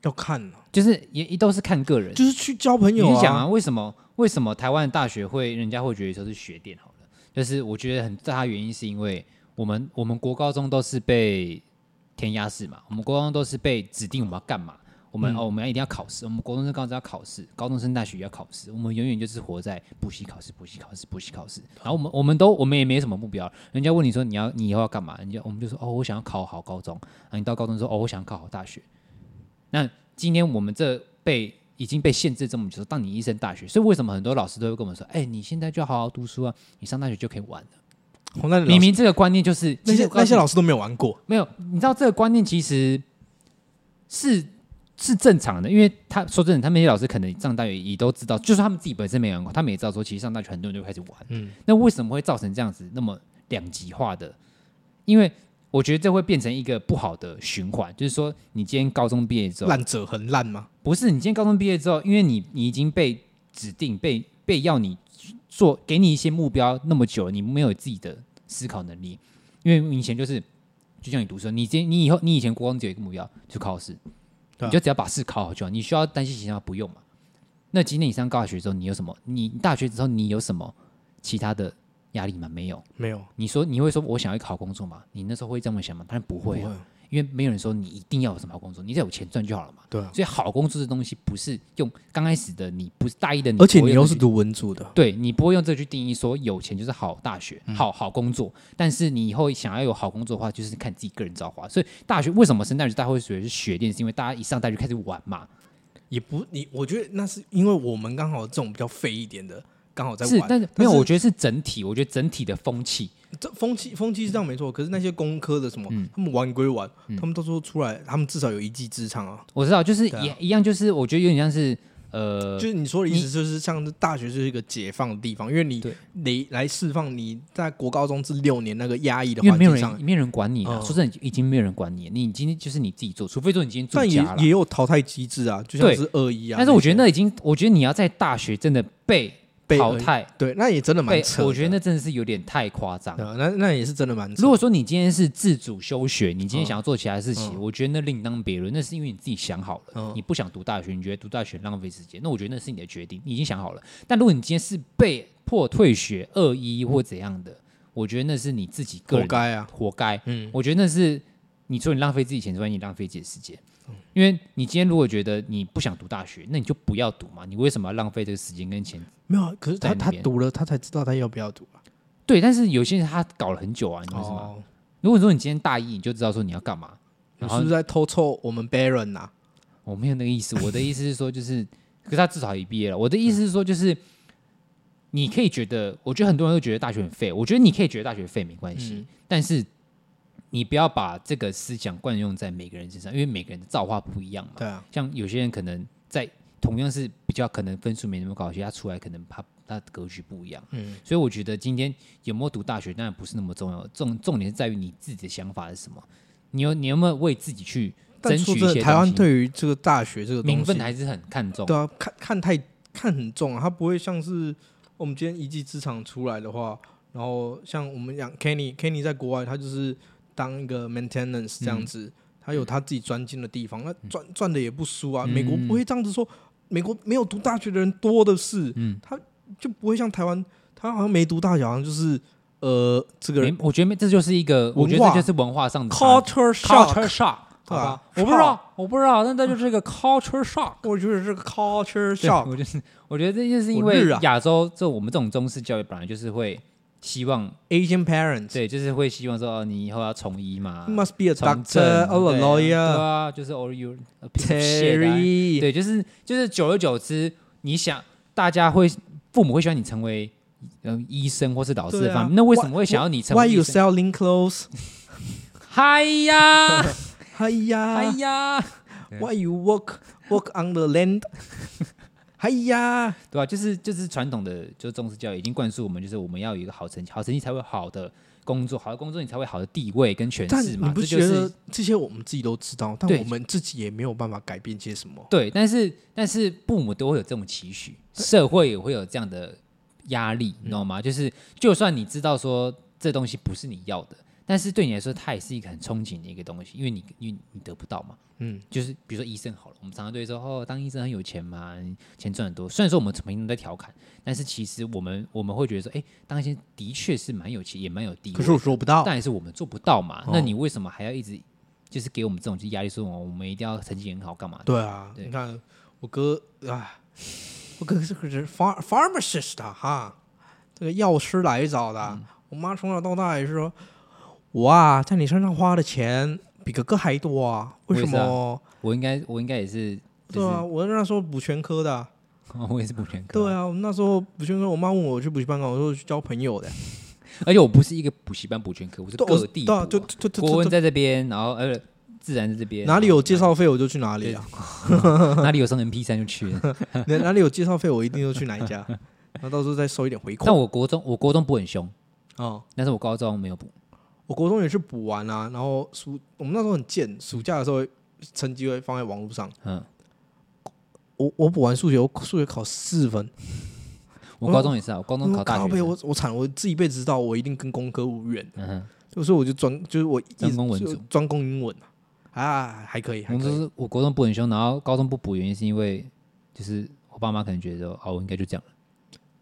要看、啊，就是也也都是看个人，就是去交朋友啊。你想啊，为什么为什么台湾的大学会人家会觉得说是学店好了？就是我觉得很大原因是因为。我们我们国高中都是被填鸭式嘛，我们国高中都是被指定我们要干嘛，我们、嗯、哦我们要一定要考试，我们国中生高中要考试，高中生大学也要考试，我们永远就是活在补习考试、补习考试、补习考试。然后我们我们都我们也没什么目标，人家问你说你要你以后要干嘛，人家我们就说哦我想要考好高中，啊你到高中说哦我想要考好大学。那今天我们这被已经被限制这么久，当你一升大学，所以为什么很多老师都会跟我们说，哎你现在就要好好读书啊，你上大学就可以玩了。明明这个观念就是那些那些老师都没有玩过，没有。你知道这个观念其实是是正常的，因为他说真的，他们那些老师可能上大学也都知道，就是他们自己本身没玩过，他们也知道说，其实上大学很多人就开始玩。嗯，那为什么会造成这样子那么两极化的？因为我觉得这会变成一个不好的循环，就是说，你今天高中毕业之后，烂者很烂吗？不是，你今天高中毕业之后，因为你你已经被指定被被要你。做给你一些目标那么久，你没有自己的思考能力，因为以前就是就像你读书，你今你以后你以前国光只有一个目标，就考试，啊、你就只要把试考好就好。你需要担心其他不用嘛？那今天你上大学之后，你有什么？你大学之后你有什么其他的压力吗？没有，没有。你说你会说我想要考工作吗？你那时候会这么想吗？当然不会啊。因为没有人说你一定要有什么好工作，你只要有钱赚就好了嘛。对啊，所以好工作这东西不是用刚开始的你，不是大一的你，而且你又是读文组的，对，你不会用这个去定义说有钱就是好大学、嗯、好好工作。但是你以后想要有好工作的话，就是看自己个人造化。所以大学为什么升大学大会属于是学店，是因为大家一上大学就开始玩嘛。也不，你我觉得那是因为我们刚好这种比较废一点的，刚好在玩。是，但是没有，我觉得是整体，我觉得整体的风气，这风气风气是这样没错。可是那些工科的什么，他们玩归玩，他们到时候出来，他们至少有一技之长啊。我知道，就是也一样，就是我觉得有点像是。呃，就是你说的意思，就是像大学就是一个解放的地方，因为你你来释放你在国高中这六年那个压抑的环境上，没有人管你了。说真的，已经没有人管你，你今天就是你自己做，除非说你今天做家了。但也也有淘汰机制啊，就像是恶意啊。但是我觉得那已经，我觉得你要在大学真的被。淘汰，对，那也真的蛮扯。我觉得那真的是有点太夸张。那那也是真的蛮扯。如果说你今天是自主休学，你今天想要做其他事情，我觉得那另当别论。那是因为你自己想好了，你不想读大学，你觉得读大学浪费时间，那我觉得那是你的决定，你已经想好了。但如果你今天是被迫退学、二一或怎样的，我觉得那是你自己个人活该啊，活该。嗯，我觉得那是你说你浪费自己钱之外，你浪费自己的时间。因为你今天如果觉得你不想读大学，那你就不要读嘛。你为什么要浪费这个时间跟钱？没有啊，可是他他读了，他才知道他要不要读啊。对，但是有些人他搞了很久啊，你为什么？哦、如果说你今天大一，你就知道说你要干嘛，你是不是在偷臭我们 Baron 呐？我没有那个意思，我的意思是说，就是，可是他至少也毕业了。我的意思是说，就是你可以觉得，我觉得很多人都觉得大学很废，我觉得你可以觉得大学废没关系，嗯、但是。你不要把这个思想惯用在每个人身上，因为每个人的造化不一样嘛。对啊，像有些人可能在同样是比较可能分数没那么高，其实他出来可能他他格局不一样。嗯，所以我觉得今天有没有读大学当然不是那么重要，重重点是在于你自己的想法是什么。你有你有没有为自己去争取一些？台湾对于这个大学这个名分还是很看重。对啊，看看太看很重啊，他不会像是我们今天一技之长出来的话，然后像我们讲 Kenny Kenny 在国外，他就是。当一个 maintenance 这样子，嗯、他有他自己专精的地方，那赚赚的也不输啊。嗯、美国不会这样子说，美国没有读大学的人多的是，嗯、他就不会像台湾，他好像没读大学，好像就是呃，这个人，我觉得这就是一个，我觉得这就是文化上的 culture shock，对吧？我不知道，我不知道，但这就是一个 culture shock。我觉得这个 culture shock，我就是，我觉得这就是因为亚洲，就我们这种中式教育本来就是会。希望 Asian parents 对，就是会希望说，哦，你以后要从医嘛。You must be a doctor or a lawyer。对啊，就是 or you Terry。对，就是就是久而久之，你想大家会父母会希望你成为嗯医生或是老师的方面，那为什么会想要你成为？Why you selling clothes？嗨呀，嗨呀，嗨呀！Why you work work on the land？哎呀，对吧？就是就是传统的，就是中式教育已经灌输我们，就是我们要有一个好成绩，好成绩才会好的工作，好的工作你才会好的地位跟权势嘛。你不觉得这些我们自己都知道，但我们自己也没有办法改变些什么？对，但是但是父母都会有这种期许，社会也会有这样的压力，你知道吗？就是就算你知道说这东西不是你要的。但是对你来说，它也是一个很憧憬的一个东西，因为你，因为你得不到嘛。嗯，就是比如说医生好了，我们常常对说，哦，当医生很有钱嘛，钱赚很多。虽然说我们平常在调侃，但是其实我们我们会觉得说，哎，当医生的确是蛮有钱，也蛮有地位。可是我做不到，但也是我们做不到嘛。哦、那你为什么还要一直就是给我们这种压力，说我们一定要成绩很好，干嘛？对啊，对你看我哥啊，我哥是个是 ph pharmacist 哈，这个药师来找的。嗯、我妈从小到大也是说。我啊，在你身上花的钱比哥哥还多啊！为什么？我，我应该，我应该也是。对啊，我那时候补全科的。哦，我也是补全科。对啊，我那时候补全科，我妈问我去补习班干嘛，我说去交朋友的。而且我不是一个补习班补全科，我是各地补。就就就国文在这边，然后呃，自然在这边。哪里有介绍费我就去哪里啊！哪里有送 MP 三就去。哪里有介绍费我一定就去哪一家，那到时候再收一点回扣。但我国中，我国中补很凶哦，但是我高中没有补。我国中也是补完啊，然后暑我们那时候很贱，暑假的时候成绩会放在网络上。嗯，我我补完数学，我数学考四分。我高中也是啊，我高中考大学。我我惨，我这一辈子知道我一定跟工科无缘。嗯哼，所以我就专就是我专攻文组，专攻英文啊，还可以。我就是我国中补很凶，然后高中不补，原因是因为就是我爸妈可能觉得哦，我应该就这样了。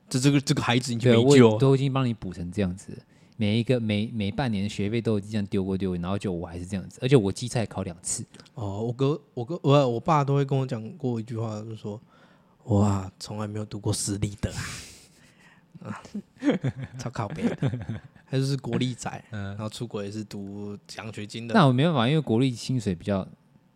这这个这个孩子你就没救，都已经帮你补成这样子。每一个每每半年的学费都这样丢过丢过，然后就我还是这样子，而且我基测考两次。哦，我哥我哥我我爸都会跟我讲过一句话，就是说，哇，从来没有读过私立的啊，超靠北的，还是国立仔，嗯，然后出国也是读奖学金的。那我没办法，因为国立薪水比较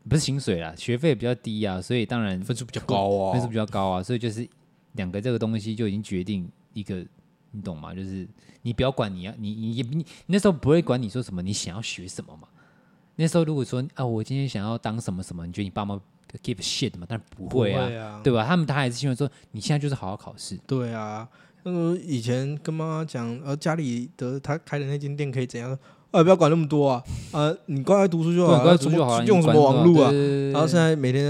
不是薪水啦，学费比较低啊，所以当然分数比较高啊，分数比较高啊，所以就是两个这个东西就已经决定。一个，你懂吗？就是你不要管你要你你你，你那时候不会管你说什么，你想要学什么嘛。那时候如果说啊，我今天想要当什么什么，你觉得你爸妈 give a shit 吗？但不会啊，对吧？他们他还是希望说你现在就是好好考试。对啊，那个以前跟妈妈讲，呃，家里的他开的那间店可以怎样？啊，不要管那么多啊！呃，你乖乖读书就好，乖乖读书就好。用什么网络啊？然后现在每天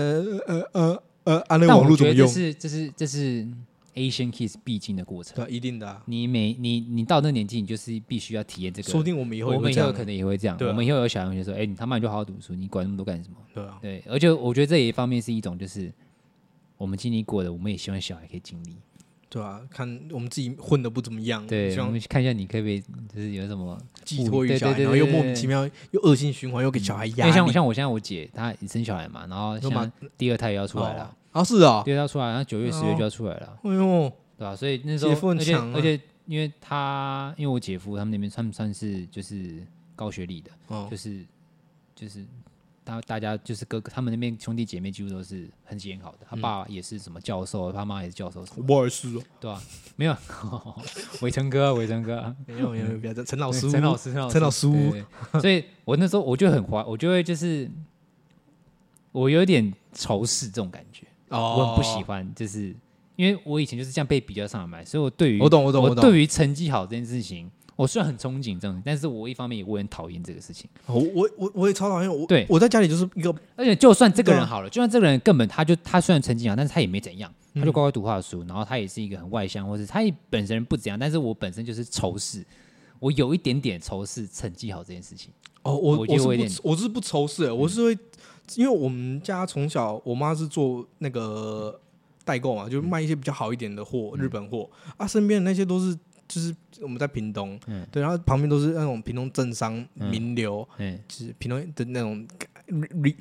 呃呃呃按那个网络怎么用？这是这是这是 Asian kids 必经的过程。对，一定的。你每你你到那年纪，你就是必须要体验这个。说不定我们以后，我们以后可能也会这样。我们以后有小同学说：“哎，你他妈你就好好读书，你管那么多干什么？”对啊。对，而且我觉得这一方面是一种，就是我们经历过的，我们也希望小孩可以经历。对啊，看我们自己混的不怎么样，对，我们看一下你可不可以，就是有什么寄托于小孩，然后又莫名其妙又恶性循环，又给小孩压力。像像我现在我姐她生小孩嘛，然后像第二胎也要出来了，啊是啊，第二胎要出来，然后九月十月就要出来了，哎呦，对吧？所以那时候而且而且因为他因为我姐夫他们那边他们算是就是高学历的，就是就是。他大家就是哥哥，他们那边兄弟姐妹几乎都是很很好的。他爸也是什么教授，他妈也是教授。不好意思哦，对吧？没有，伟成哥，伟成哥，没有没有，不要这陈老师，陈老师，陈老师。所以我那时候我就很怀，我就会就是我有点仇视这种感觉，我很不喜欢，就是因为我以前就是这样被比较上来，所以我对于我懂我懂我懂，对于成绩好这件事情。我虽然很憧憬这种，但是我一方面也我很讨厌这个事情。我我我我也超讨厌。我对我在家里就是一个，而且就算这个人好了，就算这个人根本他就他虽然成绩好，但是他也没怎样，他就乖乖读他的书，然后他也是一个很外向，或是他也本身不怎样，但是我本身就是仇视，我有一点点仇视成绩好这件事情。哦，我我是不我是不仇视，我是会，因为我们家从小我妈是做那个代购嘛，就卖一些比较好一点的货，日本货。啊，身边的那些都是。就是我们在屏东，嗯、对，然后旁边都是那种屏东政商名流，嗯、就是屏东的那种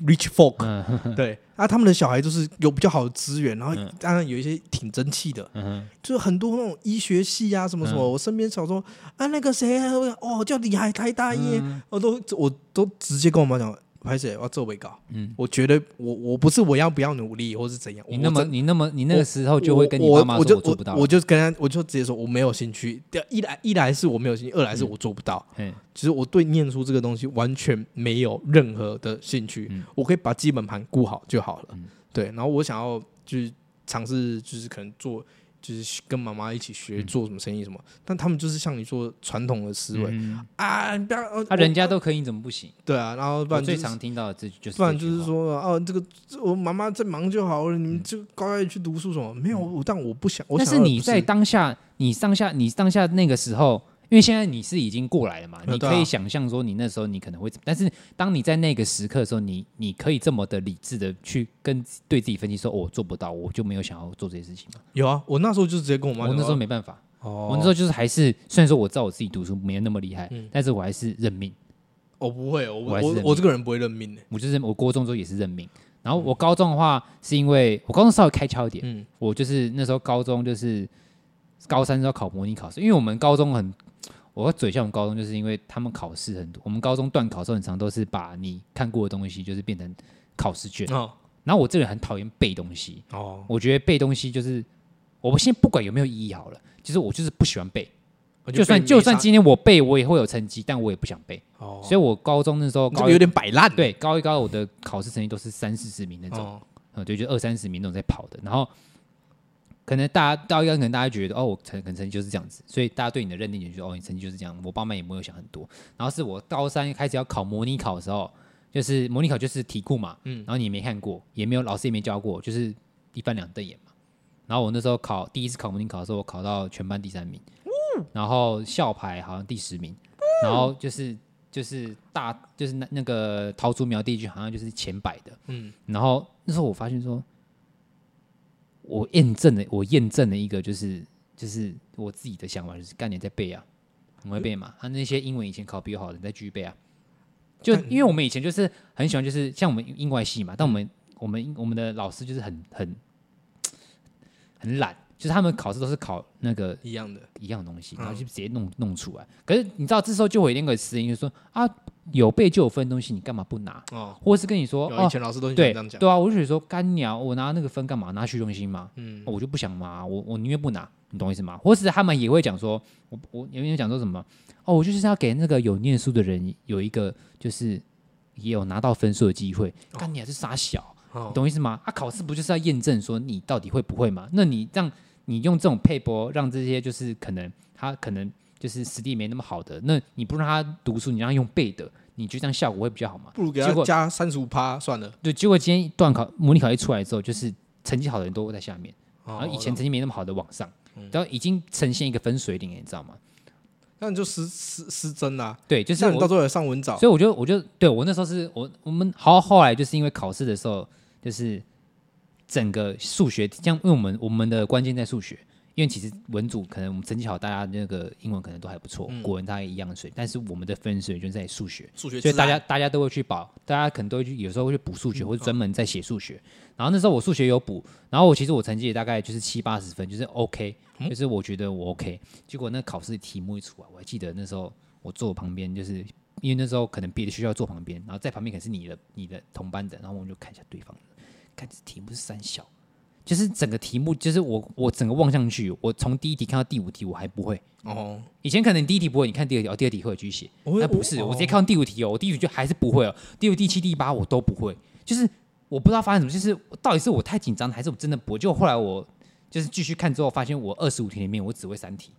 rich folk，嗯、对，啊，他们的小孩就是有比较好的资源，然后当然有一些挺争气的，嗯、就是很多那种医学系啊什么什么，嗯、我身边小时候啊那个谁，哦叫李海台大医，嗯、我都我都直接跟我妈讲。拍谢，我要做被告。嗯，我觉得我我不是我要不要努力，或是怎样。你那么你那么你那个时候就会跟你爸妈说我做不到，我就跟他我就直接说我没有兴趣。一来一来是我没有兴趣，二来是我做不到。嗯，其实我对念书这个东西完全没有任何的兴趣。我可以把基本盘顾好就好了。对，然后我想要就是尝试，就是可能做。就是跟妈妈一起学做什么生意什么，但他们就是像你说传统的思维啊，不要，啊人家都可以，你怎么不行？对啊，然后不然最常听到的这句就是，不然就是说哦，这个我妈妈在忙就好了，你们就乖乖去读书什么？没有，但我不想。但是你在当下，你当下，你当下那个时候。因为现在你是已经过来了嘛，你可以想象说你那时候你可能会怎么，但是当你在那个时刻的时候，你你可以这么的理智的去跟对自己分析说，我做不到，我就没有想要做这些事情嘛？有啊，我那时候就直接跟我妈，我那时候没办法，我那时候就是还是虽然说我知道我自己读书没有那么厉害，但是我还是认命。我不会，我我我这个人不会认命的，我就是我高中时候也是认命，然后我高中的话是因为我高中稍微开窍一点，嗯，我就是那时候高中就是高三时候考模拟考试，因为我们高中很。我嘴像我们高中，就是因为他们考试很多。我们高中段考试很常都是把你看过的东西，就是变成考试卷。哦。然后我这个人很讨厌背东西。哦。我觉得背东西就是，我们先不管有没有意义好了，其实我就是不喜欢背。就算就算今天我背，我也会有成绩，但我也不想背。哦。所以我高中那时候高有点摆烂。对，高一高二我的考试成绩都是三四十名那种。哦。嗯，对，就二三十名那种在跑的，然后。可能大家到一个，可能大家觉得哦，我成可能成绩就是这样子，所以大家对你的认定就是哦，你成绩就是这样。我爸妈也没有想很多。然后是我高三开始要考模拟考的时候，就是模拟考就是题库嘛，嗯，然后你也没看过，也没有老师也没教过，就是一翻两瞪眼嘛。然后我那时候考第一次考模拟考的时候，我考到全班第三名，然后校排好像第十名，然后就是就是大就是那那个桃竹苗地区好像就是前百的，嗯，然后那时候我发现说。我验证了，我验证了一个，就是就是我自己的想法，就是干点在背啊，很会背嘛。他那些英文以前考比较好的，你再继续背啊。就因为我们以前就是很喜欢，就是像我们英外系嘛，但我们我们我们的老师就是很很 很懒，就是他们考试都是考那个一样的，一样的东西，然后就直接弄弄出来。可是你知道，这时候就会有那个声音，就说啊，有背就有分东西，你干嘛不拿？哦，或者是跟你说，以前老师都对这样讲，对啊，我就觉得说干鸟，我拿那个分干嘛？拿虚荣心嘛。嗯，我就不想拿，我我宁愿不拿，你懂我意思吗？或是他们也会讲说，我我有没有讲说什么？哦，我就是要给那个有念书的人有一个，就是也有拿到分数的机会。干你还是傻小，懂我意思吗？啊，考试不就是要验证说你到底会不会吗？那你这样。你用这种配播，让这些就是可能他可能就是实力没那么好的，那你不让他读书，你让他用背的，你觉得这样效果会比较好吗？不如给他加三十五趴算了。对，结果今天段考模拟考一出来之后，就是成绩好的人都在下面，然后以前成绩没那么好的往上，然后已经呈现一个分水岭，你知道吗？那你就失失失真啦。对，就是你到最后上文藻，所以我就我就对我那时候是我我们好后来就是因为考试的时候就是。整个数学，这样，因为我们我们的关键在数学，因为其实文组可能我们成绩好，大家那个英文可能都还不错，嗯、国文大概一样水，但是我们的分水就在数学，数学，所以大家大家都会去保，大家可能都会去，有时候会去补数学，或者专门在写数学。嗯、然后那时候我数学有补，然后我其实我成绩也大概就是七八十分，就是 OK，就是我觉得我 OK。结果那考试题目一出来，我还记得那时候我坐我旁边，就是因为那时候可能别的学校坐旁边，然后在旁边可能是你的你的同班的，然后我们就看一下对方，看这题目是三小。就是整个题目，就是我我整个望上去，我从第一题看到第五题，我还不会。哦，以前可能第一题不会，你看第二题，哦，第二题会继续写。那不是，我直接看到第五题哦，我第一题就还是不会哦，第五、第七、第八我都不会。就是我不知道发生什么，就是到底是我太紧张，还是我真的不会？就后来我就是继续看之后，发现我二十五题里面我只会三题。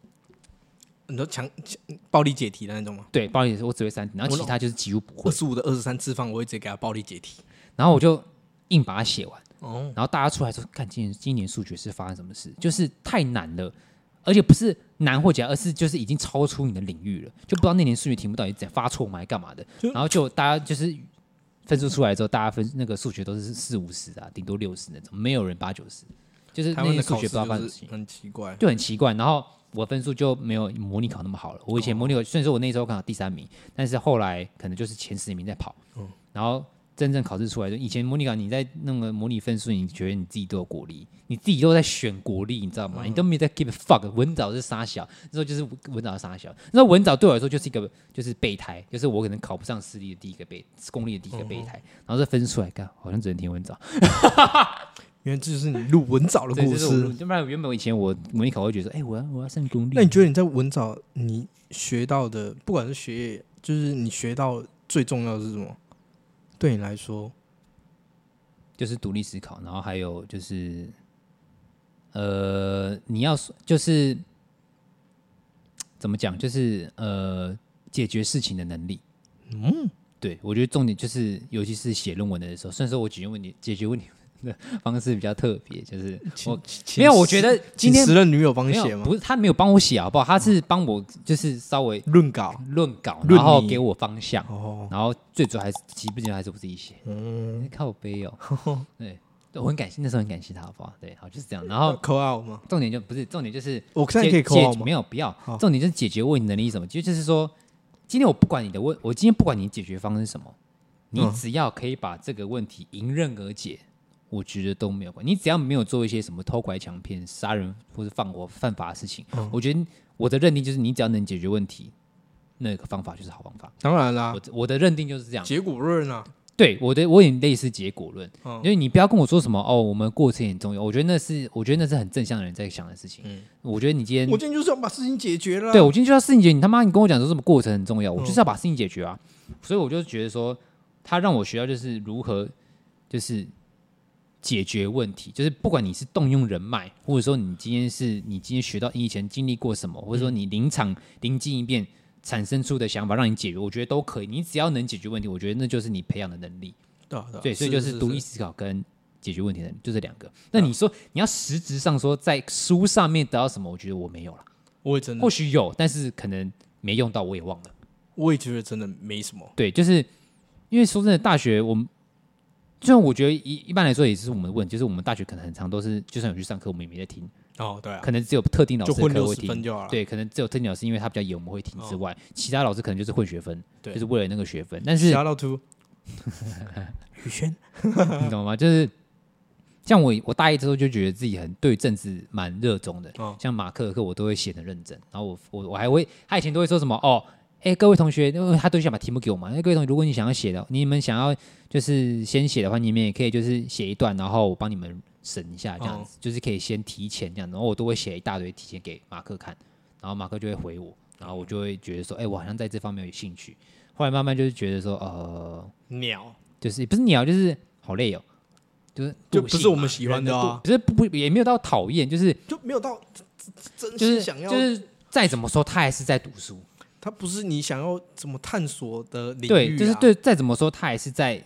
很多强强暴力解题的那种吗？对，暴力解题我只会三题，然后其他就是几乎不会。二十五的二十三次方，我会直接给他暴力解题，然后我就硬把它写完。哦，然后大家出来说，看今年今年数学是发生什么事？就是太难了，而且不是难或简，而是就是已经超出你的领域了，就不知道那年数学题目到底怎发错吗，还干嘛的？然后就大家就是分数出来之后，大家分那个数学都是四五十啊，顶多六十那种，没有人八九十，就是那些数学不知道发生什么，很奇怪，就很奇怪。然后我分数就没有模拟考那么好了。我以前模拟考虽然说我那时候刚好第三名，但是后来可能就是前十名在跑，然后。真正考试出来，就以前模拟考，你在那个模拟分数，你觉得你自己都有国力，你自己都在选国力，你知道吗？嗯、你都没在 give a fuck。文藻是杀小，那时候就是文藻杀小。那文藻对我来说就是一个就是备胎，就是我可能考不上私立的第一个备，公立的第一个备胎。嗯、然后这分出来，看好像只能听文藻。原来这就是你录文藻的故事。要不然原本以前我模拟考会觉得说，哎、欸，我要我要上公立。那你觉得你在文藻你学到的，不管是学业，就是你学到最重要的是什么？对你来说？就是独立思考，然后还有就是，呃，你要就是怎么讲？就是呃，解决事情的能力。嗯，对，我觉得重点就是，尤其是写论文的时候，虽然说我解决问题，解决问题。方式比较特别，就是我没有，我觉得今天时任女友帮你写吗？不是，他没有帮我写，好不好？他是帮我，就是稍微论稿、论稿，然后给我方向。然后最主要还是，基本上还是我自己写。嗯，靠背哦。对，我很感谢，那时候很感谢他，好不好？对，好就是这样。然后扣 out 吗？重点就不是重点，就是我现在可以扣 out 吗？没有，不要。重点就是解决问题能力什么？就就是说，今天我不管你的问，我今天不管你解决方式是什么，你只要可以把这个问题迎刃而解。我觉得都没有关，你只要没有做一些什么偷拐抢骗、杀人或者放火犯法的事情，嗯、我觉得我的认定就是你只要能解决问题，那个方法就是好方法。当然啦，我我的认定就是这样。结果论啊，对，我的我也类似结果论，嗯、因为你不要跟我说什么哦，我们过程很重要。我觉得那是我觉得那是很正向的人在想的事情。嗯，我觉得你今天我今天就是要把事情解决了。对，我今天就要事情解决，你他妈你跟我讲说什么过程很重要，我就是要把事情解决啊。嗯、所以我就觉得说，他让我学到就是如何就是。解决问题，就是不管你是动用人脉，或者说你今天是你今天学到你以前经历过什么，或者说你临场灵机一变产生出的想法让你解决，我觉得都可以。你只要能解决问题，我觉得那就是你培养的能力。对、啊，对，所以就是独立思考跟解决问题的就这两个。那你说你要实质上说在书上面得到什么？我觉得我没有了。我也真的，或许有，但是可能没用到，我也忘了。我也觉得真的没什么。对，就是因为说真的，大学我们。就像我觉得一一般来说也是我们的问题，就是我们大学可能很长都是，就算有去上课，我们也没在听。哦，对、啊，可能只有特定老师会听。对，可能只有特定老师，因为他比较严，我们会听之外，哦、其他老师可能就是混学分，对就是为了那个学分。但是，小老图，宇轩，你懂吗？就是像我我大一之后就觉得自己很对政治蛮热衷的，哦、像马克的课我都会写的认真，然后我我我还会他以前都会说什么哦，哎各位同学，因为他都想把题目给我嘛，那各位同学如果你想要写的，你们想要就是先写的话，你们也可以就是写一段，然后我帮你们审一下这样子，哦、就是可以先提前这样子，然后我都会写一大堆提前给马克看，然后马克就会回我，然后我就会觉得说，哎，我好像在这方面有兴趣。后来慢慢就是觉得说，呃，鸟。就是不是鸟，就是好累哦，就是就不是我们喜欢的啊，不是不不也没有到讨厌，就是就没有到真心想要，就是再怎么说他还是在读书，他不是你想要怎么探索的领域，对，就是对，再怎么说它还是在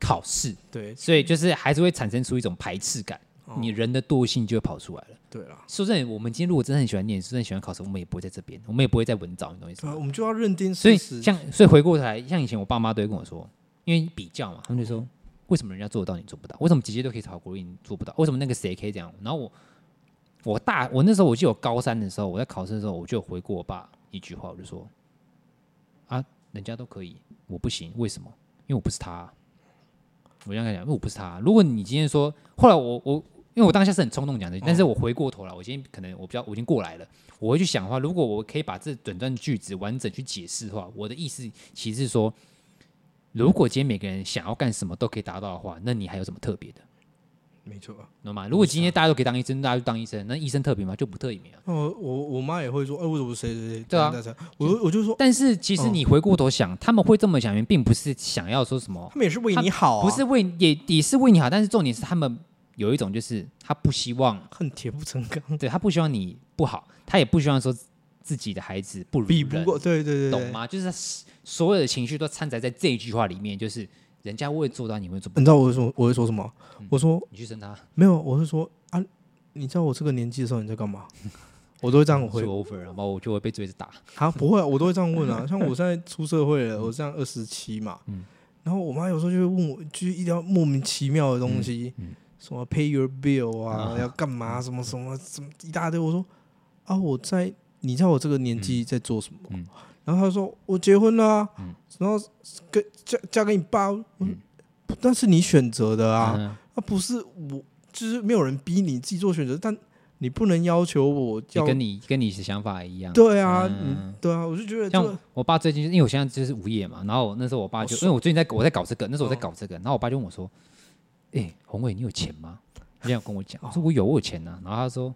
考试，对，所以就是还是会产生出一种排斥感，你人的惰性就会跑出来了。对啦，说真的，我们今天如果真的很喜欢念书，真的喜欢考试，我们也不会在这边，我们也不会在文藻，你懂意思吗？我们就要认定。所以像，所以回过头来，像以前我爸妈都会跟我说，因为比较嘛，他们就说，为什么人家做得到，你做不到？为什么姐姐都可以考国立，你做不到？为什么那个谁可以这样？然后我，我大，我那时候我记得我高三的时候，我在考试的时候，我就回过我爸一句话，我就说，啊，人家都可以，我不行，为什么？因为我不是他。我这样讲，因为我不是他。如果你今天说，后来我我。因为我当下是很冲动讲的，但是我回过头来，我今天可能我比较我已经过来了，我会去想的话，如果我可以把这整段句子完整去解释的话，我的意思其实是说，如果今天每个人想要干什么都可以达到的话，那你还有什么特别的？没错啊，懂吗？如果今天大家都可以当医生，大家就当医生，那医生特别吗？就不特别啊。我我我妈也会说，哎，为什么谁谁谁？对啊，我我就说，但是其实你回过头想，他们会这么想，并不是想要说什么，他们也是为你好，不是为也也是为你好，但是重点是他们。有一种就是他不希望恨铁不成钢，对他不希望你不好，他也不希望说自己的孩子不如人，比不过，对对对，懂吗？就是所有的情绪都掺杂在这一句话里面，就是人家会做到，你会做不到。你知道我会说我会说什么？我说你去生他，没有，我是说啊，你知道我这个年纪的时候你在干嘛？我都会这样回 over，然后我就会被追着打。啊，不会，我都会这样问啊。像我 现在出社会了，我这样二十七嘛，然后我妈有时候就会问我，就是一定要莫名其妙的东西。什么 pay your bill 啊，要干嘛？什么什么什么一大堆。我说啊，我在，你知道我这个年纪在做什么？然后他说我结婚了，然后跟嫁嫁给你爸。但是你选择的啊，那不是我，就是没有人逼你自己做选择，但你不能要求我要跟你跟你的想法一样。对啊，对啊，我就觉得像我爸最近，因为我现在就是无业嘛，然后那时候我爸就因为我最近在我在搞这个，那时候我在搞这个，然后我爸就问我说。哎、欸，宏伟，你有钱吗？他这样跟我讲，我说我有，我有钱呐、啊。然后他说，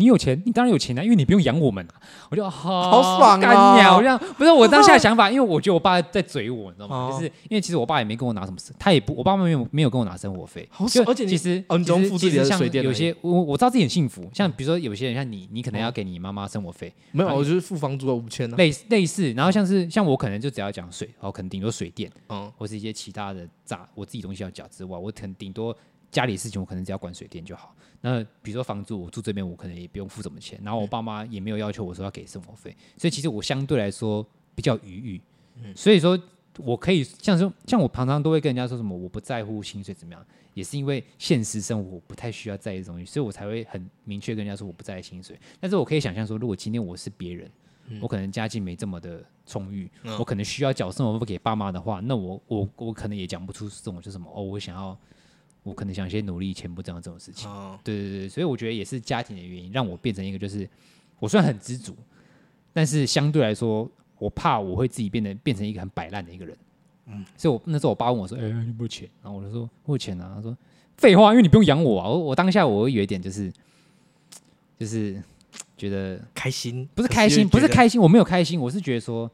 你有钱，你当然有钱啊，因为你不用养我们啊。我就好，好爽啊！我这样不是我当下的想法，因为我觉得我爸在嘴我，你知道吗？就是因为其实我爸也没跟我拿什么，他也不，我爸妈没有没有跟我拿生活费。好爽，而且其实嗯，其实其实像有些我我知道自己很幸福，像比如说有些人像你，你可能要给你妈妈生活费，没有，我就是付房租啊五千呢，类类似。然后像是像我可能就只要讲水，然后可能顶多水电，嗯，或是一些其他的杂我自己东西要缴之外，我可能顶多。家里事情我可能只要管水电就好。那比如说房租，我住这边我可能也不用付什么钱。然后我爸妈也没有要求我说要给生活费，所以其实我相对来说比较余裕。所以说我可以像说，像我常常都会跟人家说什么我不在乎薪水怎么样，也是因为现实生活我不太需要在意这东西，所以我才会很明确跟人家说我不在意薪水。但是我可以想象说，如果今天我是别人，我可能家境没这么的充裕，我可能需要缴生活费给爸妈的话，那我我我可能也讲不出这种就是什么哦，我想要。我可能想先努力，钱不这样这种事情。哦、对对对，所以我觉得也是家庭的原因，让我变成一个就是，我虽然很知足，但是相对来说，我怕我会自己变得变成一个很摆烂的一个人。嗯，所以我那时候我爸问我说：“哎、欸，你有没有钱？”然后我就说：“我有钱啊。”他说：“废话，因为你不用养我啊。我”我我当下我会有一点就是，就是觉得开心，不是开心，不是开心，我没有开心，我是觉得说，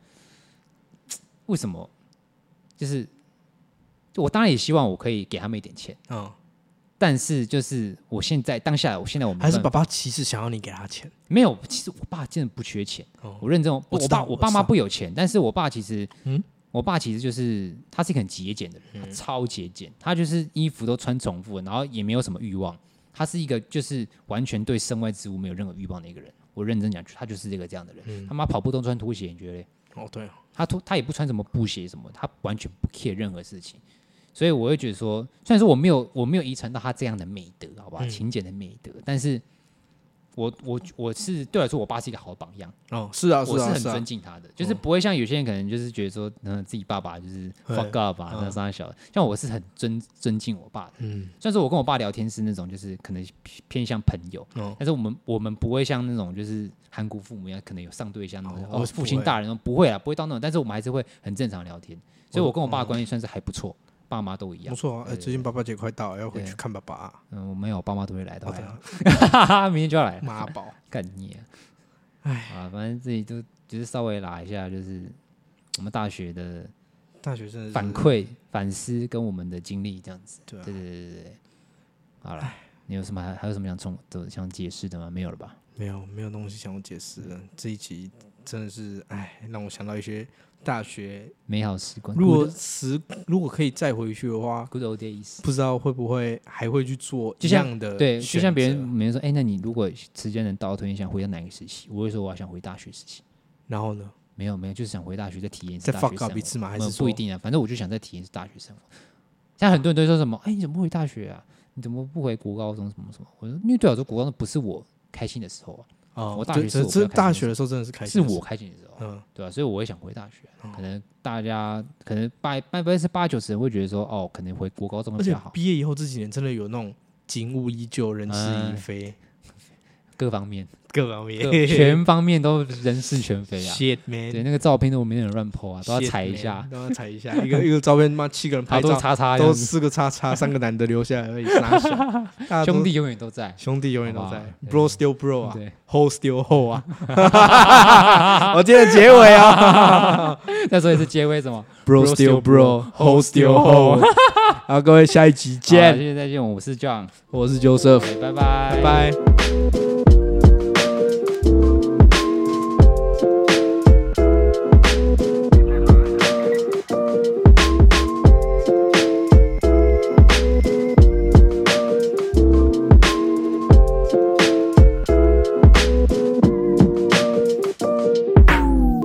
为什么？就是。我当然也希望我可以给他们一点钱，嗯，但是就是我现在当下，我现在我们还是爸爸其实想要你给他钱，没有，其实我爸真的不缺钱，我认真，我爸我爸妈不有钱，但是我爸其实，嗯，我爸其实就是他是一个很节俭的人，他超节俭，他就是衣服都穿重复，然后也没有什么欲望，他是一个就是完全对身外之物没有任何欲望的一个人，我认真讲，他就是这个这样的人，他妈跑步都穿拖鞋，你觉得嘞？哦，对，他拖他也不穿什么布鞋什么，他完全不 care 任何事情。所以我会觉得说，虽然说我没有我没有遗传到他这样的美德，好吧，勤俭的美德，但是我我我是对我来说，我爸是一个好榜样。哦，是啊，我是很尊敬他的，就是不会像有些人可能就是觉得说，嗯，自己爸爸就是 fuck up 啊，那三小，像我是很尊尊敬我爸的。嗯，虽然说我跟我爸聊天是那种就是可能偏向朋友，但是我们我们不会像那种就是韩国父母一样，可能有上对象哦，父亲大人不会啊，不会到那种，但是我们还是会很正常聊天，所以我跟我爸的关系算是还不错。爸妈都一样，不错啊！哎，最近爸爸节快到了，要回去看爸爸。嗯，我没有，爸妈都会来的。哈哈，明天就要来。妈宝，干你！哎，啊，反正自己就就是稍微拉一下，就是我们大学的大学生反馈、反思跟我们的经历这样子。对对对对对。好了，你有什么还还有什么想从都想解释的吗？没有了吧？没有，没有东西想要解释的。这一集真的是，哎，让我想到一些。大学美好时光，如果时如果可以再回去的话，Good old days，不知道会不会还会去做一样的？对，就像别人，别人说，哎，那你如果时间能倒退，你想回到哪个时期？我会说，我要想回大学时期。然后呢？没有，没有，就是想回大学再体验一次大学生活。再 fuck up 一次吗？还是不一定啊？反正我就想再体验一次大学生活。现在很多人都说什么？哎，你怎么不回大学啊？你怎么不回国高中什么什么？我说，因为对我来说，国高中不是我开心的时候啊。哦，我大学是是大学的时候真的是开心，是我开心的时候。嗯，对吧？所以我也想回大学。可能大家可能八百分之八九十人会觉得说，哦，可能回国高中会比较好。毕业以后这几年真的有那种景物依旧，人事已非，各方面各方面。全方面都人事全非啊。Shit man，对那个照片都没人乱 po 啊，都要踩一下，都要踩一下。一个一个照片，妈七个人拍照，都叉叉，都四个叉叉，三个男的留下来而已。兄弟永远都在，兄弟永远都在，Bro still bro 啊，Hole still hole 啊。我今天结尾啊，再说一次结尾什么？Bro still bro，Hole still hole。好，各位下一集见，谢谢再见，我是 John，我是 Joseph，拜拜，拜拜。